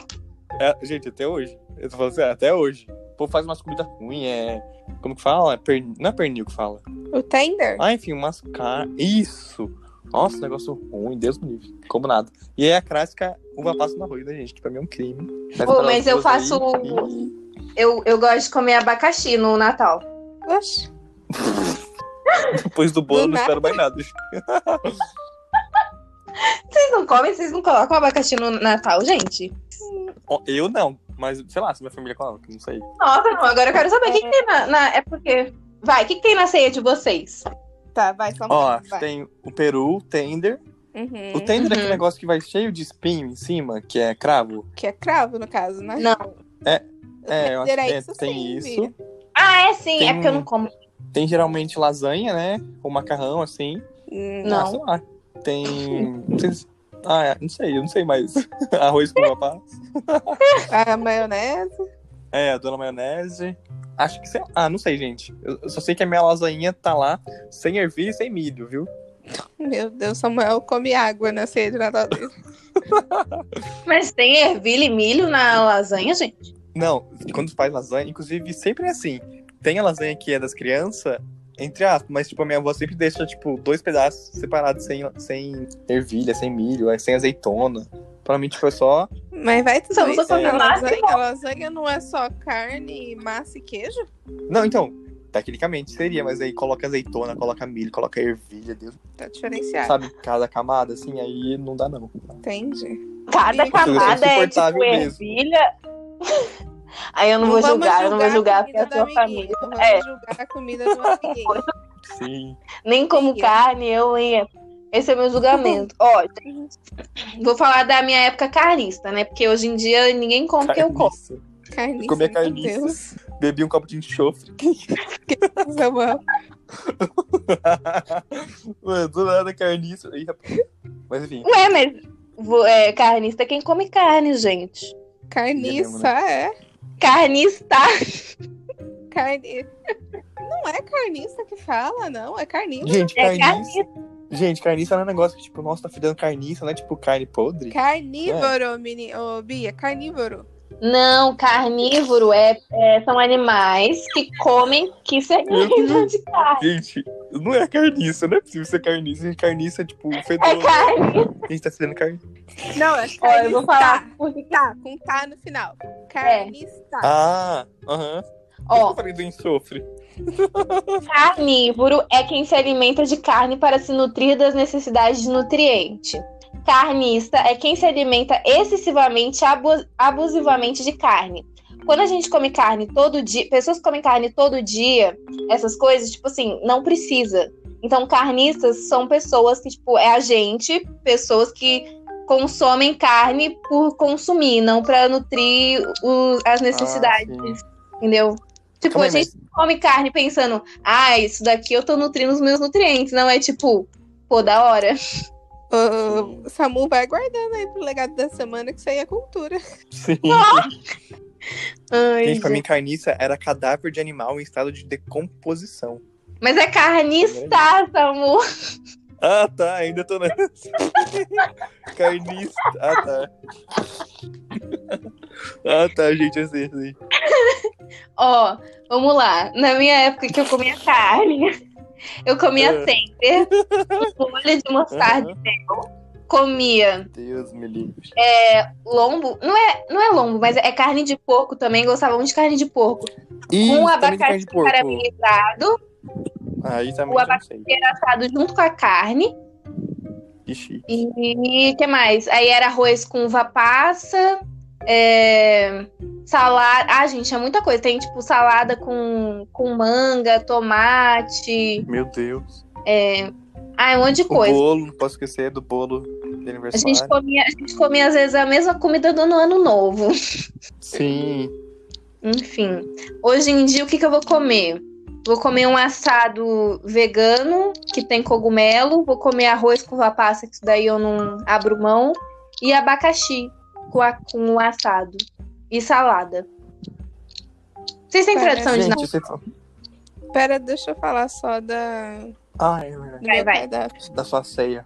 É, gente, até hoje. Eu tô falando assim, até hoje. O povo faz umas comidas ruins, é. Como que fala? É per- Não é pernil que fala. O tender? Ah, enfim, umas car... Isso! Nossa, negócio ruim, Deus me livre. Como nada. E aí a clássica uva passa no arroz, né, gente? Que pra mim é um crime. Mas as eu aí, faço- e- Eu, eu gosto de comer abacaxi no Natal. Oxi. Depois do bolo, Do não nada. espero mais nada. Vocês não comem? Vocês não colocam abacaxi no Natal, gente? Eu não, mas sei lá, se minha família coloca, não sei. Nossa, não. Agora eu quero saber o que, que tem na, na- É porque. Vai, o que, que tem na ceia de vocês? Tá, vai, só um Ó, vai. tem o peru, o tender. Uhum. O tender é aquele Uhum. negócio que vai cheio de espinho em cima, que é cravo. Que é cravo, no caso, né? Não. É, eu acho que é, isso tem sim, isso. Ah, é sim. Tem É porque eu não como. Tem geralmente lasanha, né? Ou macarrão, assim. Não. Ah, sei lá. Tem. Não sei se- Ah, é, não sei, eu não sei mais. Arroz com passa. A maionese. É, a dona maionese. Acho que sei Ah, não sei, gente. Eu eu só sei que a minha lasanha tá lá sem ervilha e sem milho, viu? Meu Deus, Samuel come água na ceia de Natal dele. Mas tem ervilha e milho na lasanha, gente? Não, quando faz lasanha, inclusive sempre é assim. Tem a lasanha que é das crianças, entre aspas, mas tipo, a minha avó sempre deixa, tipo, dois pedaços separados sem, sem ervilha, sem milho, é, sem azeitona. Pra mim, tipo, é só. Mas vai você come A massa e lasanha, a lasanha não é só carne, massa e queijo? Não, então, tecnicamente seria, mas aí coloca azeitona, coloca milho, coloca ervilha, Deus. Tá diferenciado. Sabe, cada camada, assim, aí não dá, não. Entendi. Cada Sim. camada é tipo mesmo. ervilha. Aí eu não, vou vamos julgar, eu não vou julgar a porque é a sua família. Não vamos É. julgar a comida do amiguinho. Sim. Nem como Sim. carne, eu ia. Esse é meu julgamento. Ó, gente, vou falar da minha época carnista, né? Porque hoje em dia ninguém come o que eu como. Carniça. Deus. Bebi um copo de enxofre. Mano, do nada carniça. Mas enfim. Ué, mas é, carnista é quem come carne, gente. Carniça, é. Carnista. Carne... Não é carniça que fala, não. É carnívoro. Gente, É carniça. Gente, carniça não é um negócio que, tipo, nossa, tá fedendo carniça, não é tipo carne podre? Carnívoro, meni... Ô, Bia, carnívoro. Não, carnívoro é, é- são animais que comem que se alimentam de carne. Gente, não é carniça, não é possível ser carniça. Gente, carniça é tipo fedor. É carne. A gente tá fedendo carne. Não, é Ó, eu vou falar porque Tá, com tá no final. Carnista. Ah, aham. Por que Ó, eu falei do enxofre? Carnívoro é quem se alimenta de carne para se nutrir das necessidades de nutriente. Carnista é quem se alimenta excessivamente, abu- abusivamente de carne. Quando a gente come carne todo dia, pessoas que comem carne todo dia, essas coisas, tipo assim, não precisa. Então, carnistas são pessoas que, tipo, é a gente, pessoas que consomem carne por consumir, não para nutrir o- as necessidades Ah. Entendeu? Tipo, Calma a gente come carne pensando, ah, isso daqui eu tô nutrindo os meus nutrientes. Não, é tipo, pô, da hora. O Samu vai guardando aí pro legado da semana, que isso aí é cultura. Sim. Ai, Gente, pra mim, gente. carniça era cadáver de animal em estado de decomposição. Mas é carniça, amor. Ah, tá, ainda tô nessa. Carniça. Ah, tá. Ah, tá, gente, eu sei, eu sei. Ó, vamos lá. Na minha época que eu comia carne, eu comia Ah. sempre folha de mostarda mel. Comia Deus me livre. lombo. Não é, não é lombo, mas é carne de porco também. Gostava muito de carne de porco. E com de porco. caramelizado, Aí também o não sei. assado junto com a carne. E o que mais? Aí era arroz com uva passa, é, salada. Ah, gente, é muita coisa. Tem tipo salada com, com manga, tomate. Meu Deus. Ah, é um monte de O coisa. bolo, não posso esquecer do bolo de A aniversário. gente, comia, a gente comia, às vezes, a mesma comida do ano novo. Sim. Enfim. Hoje em dia, o que, que eu vou comer? Vou comer um assado vegano, que tem cogumelo. Vou comer arroz com uva passa, que isso daí eu não abro mão. E abacaxi com, a, com o assado. E salada. Vocês têm tradição de Gente, você... tá- Pera, deixa eu falar só da. Ah, é verdade. Vai, vai. Da sua ceia.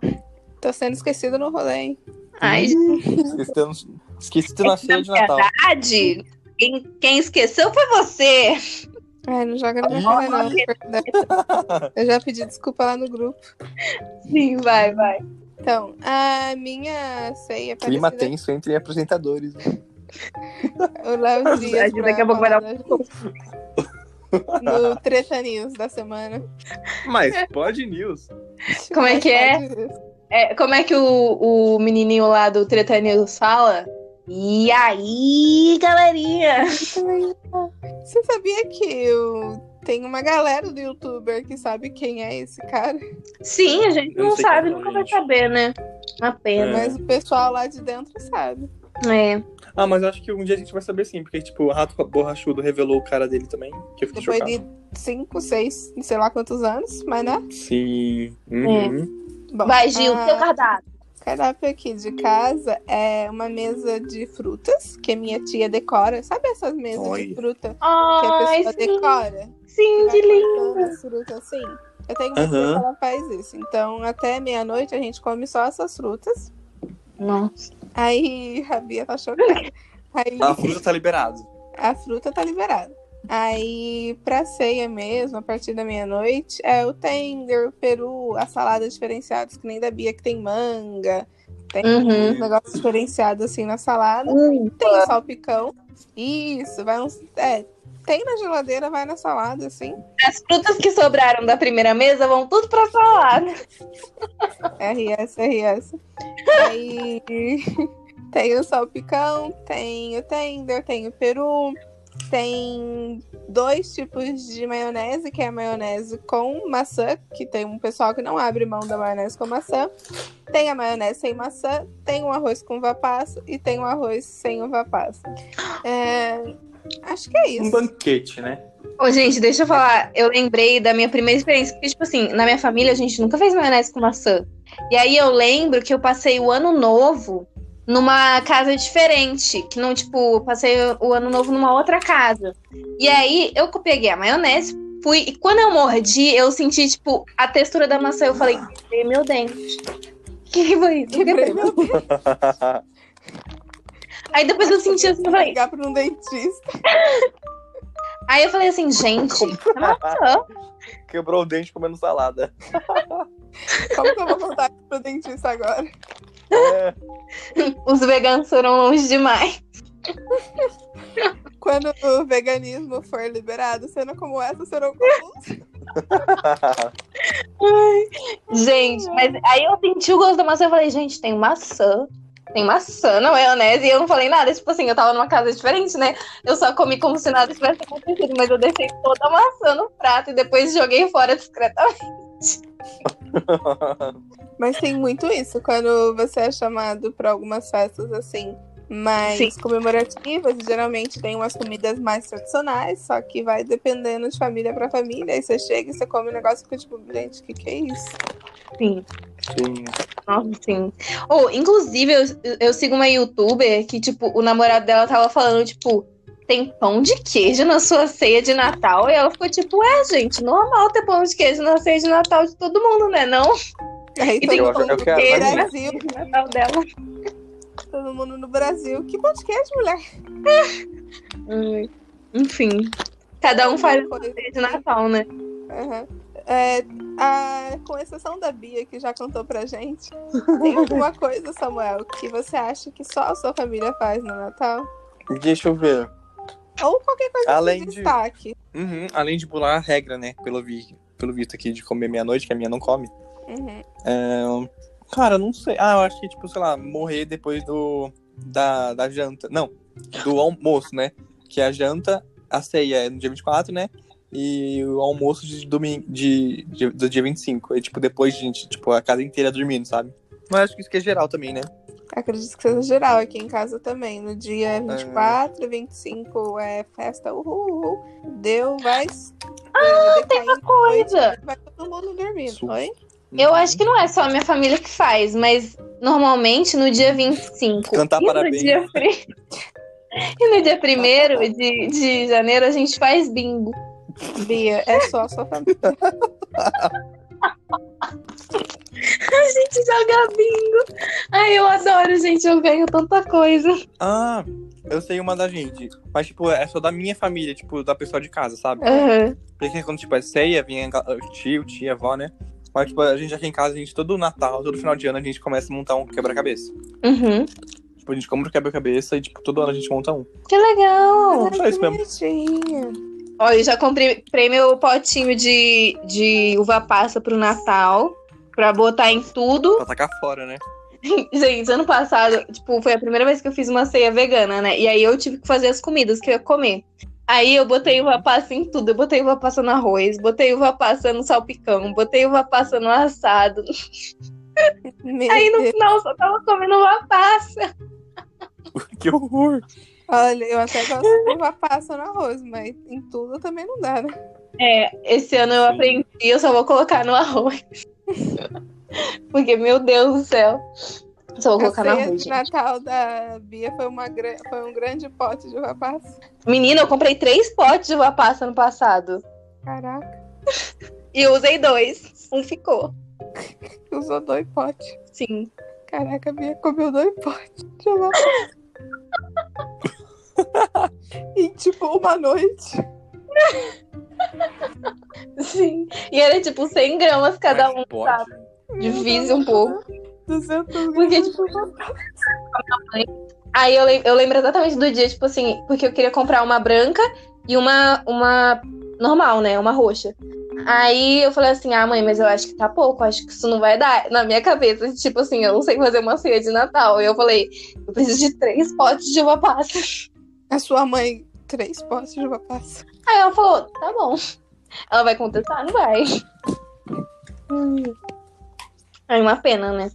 Tô sendo esquecido no rolê, hein? Ai, Esqueci, esqueci na ceia de Natal. verdade, quem, quem esqueceu foi você. Ai, não joga na minha cara, não. Eu já pedi desculpa lá no grupo. Sim, vai, vai. Então, a minha ceia é Clima parecida tenso entre apresentadores. O Léo Dias. Daqui pra a pouco vai dar- No Treta News da semana. Mas pode news. Como é que é? É, como é que o, o menininho lá do Treta News fala? E aí, galerinha? Você sabia que eu... tem uma galera do youtuber que sabe quem é esse cara? Sim, a gente Eu não sabe, é, nunca vai saber, né? Uma pena. Mas o pessoal lá de dentro sabe. É. Ah, mas eu acho que um dia a gente vai saber sim, porque, tipo, o Rato Borrachudo revelou o cara dele também, que eu fiquei Depois chocado. de 5, 6, sei lá quantos anos, mas né? Sim. Uhum. Bom, Vai, Gil, a- seu cardápio. Cardápio aqui de casa é uma mesa de frutas que minha tia decora. Sabe essas mesas Olha. de fruta que Ai, a pessoa sim, decora? sim, de lindo. as frutas assim? Eu tenho uma tia Aham. que ela faz isso. Então, até meia-noite a gente come só essas frutas. Nossa. Aí a Bia tá chocada. Aí A fruta tá liberado. a fruta tá liberada. Aí, pra ceia mesmo, a partir da meia-noite, é o tender, o peru, as saladas diferenciadas, que nem da Bia, que tem manga, tem Uhum. uns negócios diferenciados assim na salada. Hum, Tem o salpicão. Isso, vai uns. É, tem na geladeira, vai na salada, assim. As frutas que sobraram da primeira mesa vão tudo pra salada. RS, RS. Aí tem o salpicão, tem o tender, tem o peru, tem dois tipos de maionese, que é a maionese com maçã, que tem um pessoal que não abre mão da maionese com maçã. Tem a maionese sem maçã, tem um arroz com uva passa e tem um arroz sem uva passa. É, acho que é Um isso. banquete, né? Ô, gente, deixa eu falar. Eu lembrei da minha primeira experiência. Porque, tipo assim, na minha família a gente nunca fez maionese com maçã. E aí eu lembro que eu passei o ano novo numa casa diferente. Que não, tipo, passei o ano novo numa outra casa. E aí eu peguei a maionese, fui. E quando eu mordi, eu senti, tipo, a textura da maçã. Eu falei, "Ei, meu dente. Que que foi isso? Que que foi? Meu Deus, Aí depois eu senti assim, eu falei. ligar para um dentista. Aí eu falei assim, gente, é maçã. Quebrou o dente comendo salada. Como que eu vou contar pro dentista agora? É. Os veganos foram longe demais. Quando o veganismo for liberado, cena como essa serão comuns. Gente, mas aí eu senti o gosto da maçã e falei, gente, tem maçã. Tem maçã na maionese. E eu não falei nada. Tipo assim, eu tava numa casa diferente, né? Eu só comi como se nada tivesse acontecido. Mas eu deixei toda a maçã no prato e depois joguei fora discretamente. Mas tem muito isso, quando você é chamado pra algumas festas assim, mais Sim. comemorativas. Geralmente tem umas comidas mais tradicionais, só que vai dependendo de família pra família. Aí você chega e você come um negócio e fica tipo, gente, o que, que é isso? Sim. Sim. Nossa, sim. Ou, inclusive, eu, eu sigo uma youtuber que, tipo, o namorado dela tava falando, tipo, tem pão de queijo na sua ceia de Natal? E ela ficou tipo, é, gente, normal ter pão de queijo na ceia de Natal de todo mundo, né? Não? Aí E todo tem Eu- mundo eu no Brasil, De Natal dela. todo mundo no Brasil. Que pão de queijo, mulher? Hum, Enfim. Cada um faz Coisa. ceia de Natal, né? Aham. É, a- com exceção da Bia, que já contou pra gente, tem alguma coisa, Samuel, que você acha que só a sua família faz no Natal? Deixa eu ver. Ou qualquer coisa Além de de- destaque. Uhum, Além de pular a regra, né? Pelo, vi, pelo visto aqui de comer meia-noite, que a minha não come. Uhum. É, Cara, não sei. Ah, eu acho que, tipo, sei lá, morrer depois do. Da, da janta. Não, do almoço, né? Que a janta, a ceia é no dia 24, né? E o almoço de domingo, de, de- do dia 25. E, tipo, depois, gente, tipo, a casa inteira dormindo, sabe? Mas acho que isso que é geral também, né? Acredito que seja geral aqui em casa também. No dia 24, 25 é festa, uhul, uhul. Deu, vai. Ah, tem uma coisa. Vai todo mundo dormindo. Su- Oi? Eu acho que não é só a minha família que faz, mas normalmente no dia 25 Cantar e parabéns. no dia pri- e no dia 1 de, de janeiro a gente faz bingo. Bia, é só a sua família. A gente joga bingo. Ai, eu adoro, gente. Eu ganho tanta coisa. Ah, eu sei uma da gente. Mas, tipo, é só da minha família, tipo, da pessoa de casa, sabe? Aham. Porque quando, tipo, é ceia, vinha o tio, tia, avó, né? Mas, tipo, a gente aqui em casa, a gente, todo Natal, todo final de ano, a gente começa a montar um quebra-cabeça. Uhum. Tipo, a gente compra o quebra-cabeça e, tipo, todo ano a gente monta um. Que legal. Só isso mesmo. Ó, eu já comprei comprei meu potinho de, de uva passa pro Natal. Pra botar em tudo. Pra tacar fora, né? Gente, ano passado, tipo, foi a primeira vez que eu fiz uma ceia vegana, né? E aí eu tive que fazer as comidas que eu ia comer. Aí eu botei uva passa em tudo. Eu botei uva passa no arroz, botei uva passa no salpicão, botei uva passa no assado. Meu Aí no final eu só tava comendo uva passa. que horror! Olha, eu até gosto de uva passa no arroz, mas em tudo também não dá, né? É, esse ano eu Sim. aprendi, eu só vou colocar no arroz. Porque, meu Deus do céu. Só vou colocar ceia arroz, de gente. Natal da Bia foi, uma, foi um grande pote de uva passa. Menina, eu comprei três potes de uva passa no passado. Caraca, E eu usei dois. Um ficou. usou dois potes. Sim. Caraca, a Bia comeu dois potes de uva passa. em tipo uma noite. Sim. E era tipo 100 gramas cada Mas um. pode. sabe? Divise um pouco. 200 gramas Porque, tipo. Aí eu, eu lembro exatamente do dia, tipo assim, porque eu queria comprar uma branca e uma, uma normal, né? Uma roxa. Aí eu falei assim, ah, mãe, mas eu acho que tá pouco, acho que isso não vai dar. Na minha cabeça, tipo assim, eu não sei fazer uma ceia de Natal. E eu falei, eu preciso de três potes de uva passa. A sua mãe, três potes de uva passa. Aí ela falou, tá bom. Ela vai contestar? Não vai. Hum. Aí uma pena, né?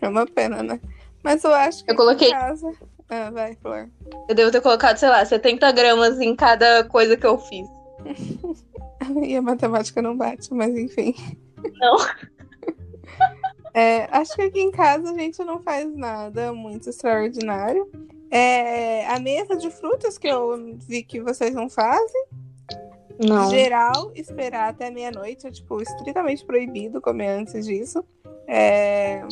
É uma pena, né? Mas eu acho que Eu coloquei- em casa... Ah, vai, Flor. Eu devo ter colocado, sei lá, 70 gramas em cada coisa que eu fiz. E a matemática não bate, mas enfim. Não. É, acho que aqui em casa a gente não faz nada muito extraordinário. É, a mesa de frutas que eu vi que vocês não fazem. Não. Geral, esperar até meia-noite. É, tipo, estritamente proibido comer antes disso. É,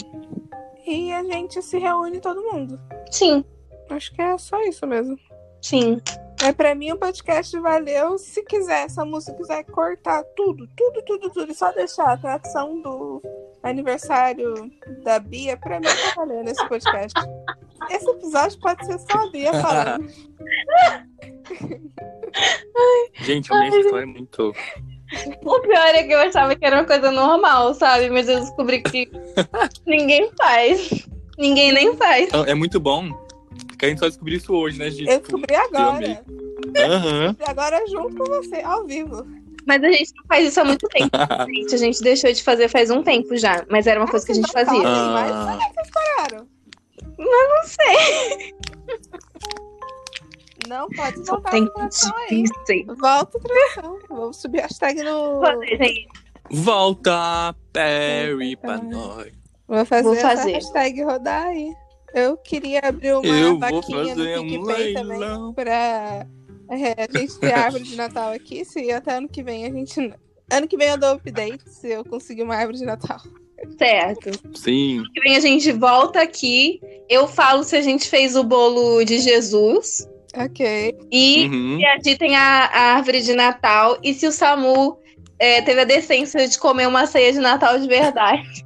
E a gente se reúne todo mundo. Sim, Acho que é só isso mesmo. sim. É, pra mim, o podcast valeu. Se quiser, essa música quiser cortar tudo, tudo, tudo, tudo, e só deixar a tradição do aniversário da Bia, pra mim tá valendo esse podcast. Esse episódio pode ser só a Bia falando. Gente, a minha história é muito. O pior é que eu achava que era uma coisa normal, sabe? Mas eu descobri que ninguém faz. Ninguém nem faz. É muito bom. Que a gente só descobriu isso hoje, né, gente? Eu descobri amei. agora. Aham. E agora junto com você, ao vivo. Mas a gente não faz isso há muito tempo. gente. A gente deixou de fazer faz um tempo já. Mas era uma coisa que a gente fazia. Ah. Ah, Claro. Não sei. Não pode voltar tem aí. Volta. Vamos subir a hashtag no. Fazer, gente. Volta, Perry, pra nós. Vou fazer, Vou fazer. hashtag rodar aí. Eu queria abrir uma Eu vaquinha no um PicPay também leilão. pra é, a gente ter árvore de Natal aqui. Se até ano que vem a gente. Ano que vem eu dou update se eu conseguir uma árvore de Natal. Certo. Sim. que vem a gente volta aqui. Eu falo se a gente fez o bolo de Jesus. Ok. E Uhum. se a gente tem a, a árvore de Natal. E se o Samu é, teve a decência de comer uma ceia de Natal de verdade.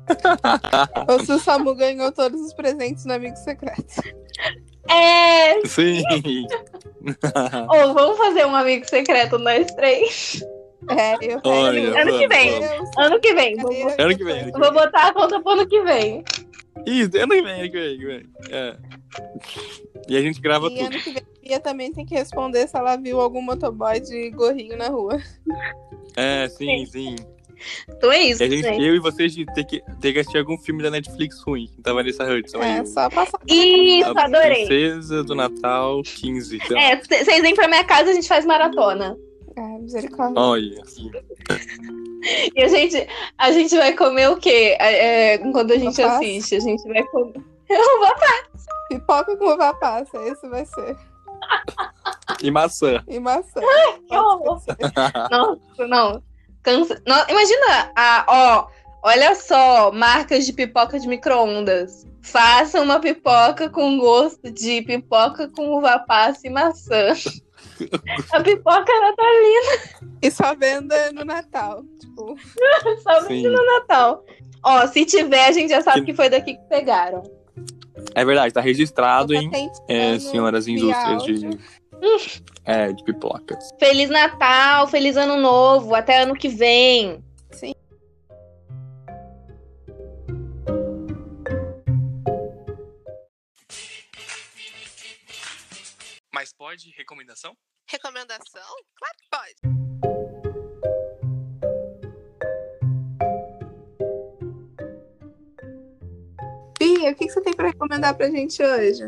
Ou se o Samu ganhou todos os presentes no Amigo Secreto. É! Sim. Ou vamos fazer um amigo secreto nós três. É, eu Olha, Ano que vamos, vem. vamos. Ano que vem. Ano que vem, ano que vou botar a conta pro ano que vem. Isso, ano que vem, ano que vem. É. E a gente grava E tudo. ano que vem a Bia também tem que responder se ela viu algum motoboy de gorrinho na rua. É, sim, sim. Então é isso, E a gente, gente. eu e vocês ter que, ter que assistir algum filme da Netflix ruim. Que tava nessa Hudson aí. É, o- só passar. Isso, a adorei. Princesa do Natal 15. Então, É, vocês vêm pra minha casa, a gente faz maratona. É, misericórdia. Olha, assim. E a gente, a gente vai comer o quê? É, é, quando a gente Uva passa. assiste? A gente vai comer. Uva Pipoca com uva passa, esse vai ser. E maçã. E maçã. Que horror. Nossa, não. Cansa... não. Imagina, a, ó, olha só, marcas de pipoca de micro-ondas. Faça uma pipoca com gosto de pipoca com uva passa e maçã. A pipoca natalina E só venda no Natal. Tipo, só Sim. vende no Natal. Ó, se tiver, a gente já sabe que foi daqui que pegaram. É verdade, tá registrado em patente é, senhoras indústrias áudio. de. É, de pipocas. Feliz Natal, feliz Ano Novo, até ano que vem. Mas pode recomendação? Recomendação? Claro que pode. O que que você tem pra recomendar pra gente hoje?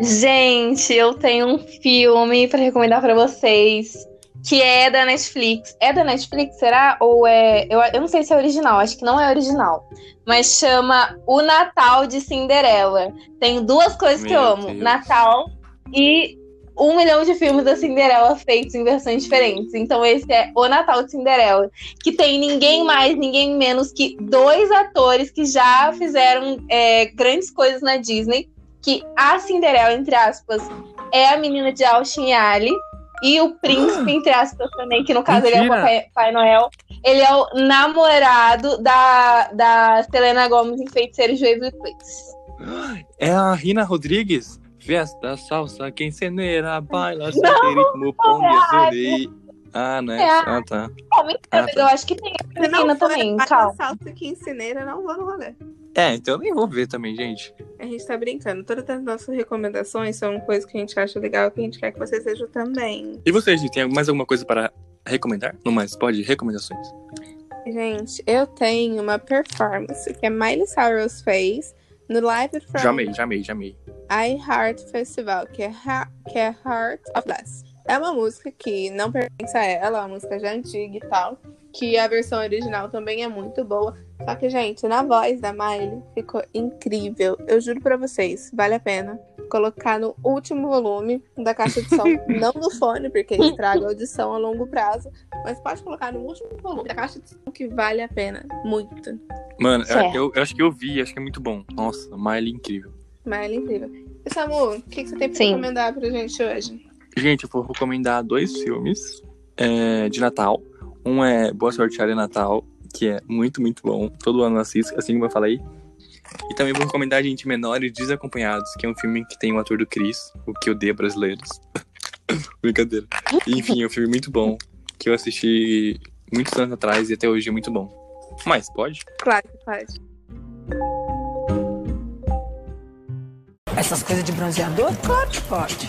Gente, eu tenho um filme pra recomendar pra vocês. Que é da Netflix. É da Netflix, será? Ou é. Eu, eu não sei se é original, acho que não é original. Mas chama O Natal de Cinderela. Tem duas coisas que eu Meu amo: Deus. Natal e um milhão de filmes da Cinderela feitos em versões diferentes. Então, esse é O Natal de Cinderela. Que tem ninguém mais, ninguém menos que dois atores que já fizeram é, grandes coisas na Disney que a Cinderela, entre aspas, é a menina de Austin e Ali. E o príncipe, entre aspas, também, que no caso ele é o Mentira. Papai, Pai Noel. Ele é o namorado da, da Selena Gomez em Feiticeiro de Waverly Place. É a Rina Rodrigues? Festa, salsa, quem ceneira, baila, sem ritmo, pongue, Ah, né? É Ah, tá. Oh, mentira, Ah, tá. eu acho que tem a menina também, calma. salsa que ensineira, não vou no rolê. É, então eu nem vou ver também, gente. A gente tá brincando. Todas as nossas recomendações são coisas que a gente acha legal que a gente quer que vocês sejam também. E vocês, Gi, tem mais alguma coisa para recomendar? No mais, pode? Recomendações. Gente, eu tenho uma performance que a Miley Cyrus fez no Live from Já amei, já amei, já amei. I Heart Festival, que é, Ha- que é Heart of Glass. É uma música que não pertence a ela, é uma música já antiga e tal. Que a versão original também é muito boa. Só que, gente, na voz da Miley ficou incrível. Eu juro pra vocês, vale a pena colocar no último volume da caixa de som. não no fone, porque estraga a audição a longo prazo. Mas pode colocar no último volume da caixa de som, que vale a pena. Muito. Mano, Certo. eu, eu acho que eu vi, acho que é muito bom. Nossa, Miley incrível. Miley é incrível. E Samu, o que, que você tem pra Sim. recomendar pra gente hoje? Gente, eu vou recomendar dois filmes é, de Natal. Um é Boa Sorte Charlie Natal, que é muito, muito bom. Todo ano eu assisto, assim como eu falei. E também vou recomendar Gente Menores Desacompanhados, que é um filme que tem o ator do Chris, o que odeia brasileiros. Brincadeira. Enfim, é um filme muito bom, que eu assisti muitos anos atrás e até hoje é muito bom. Mas pode? Claro que pode. Essas coisas de bronzeador? Claro que pode.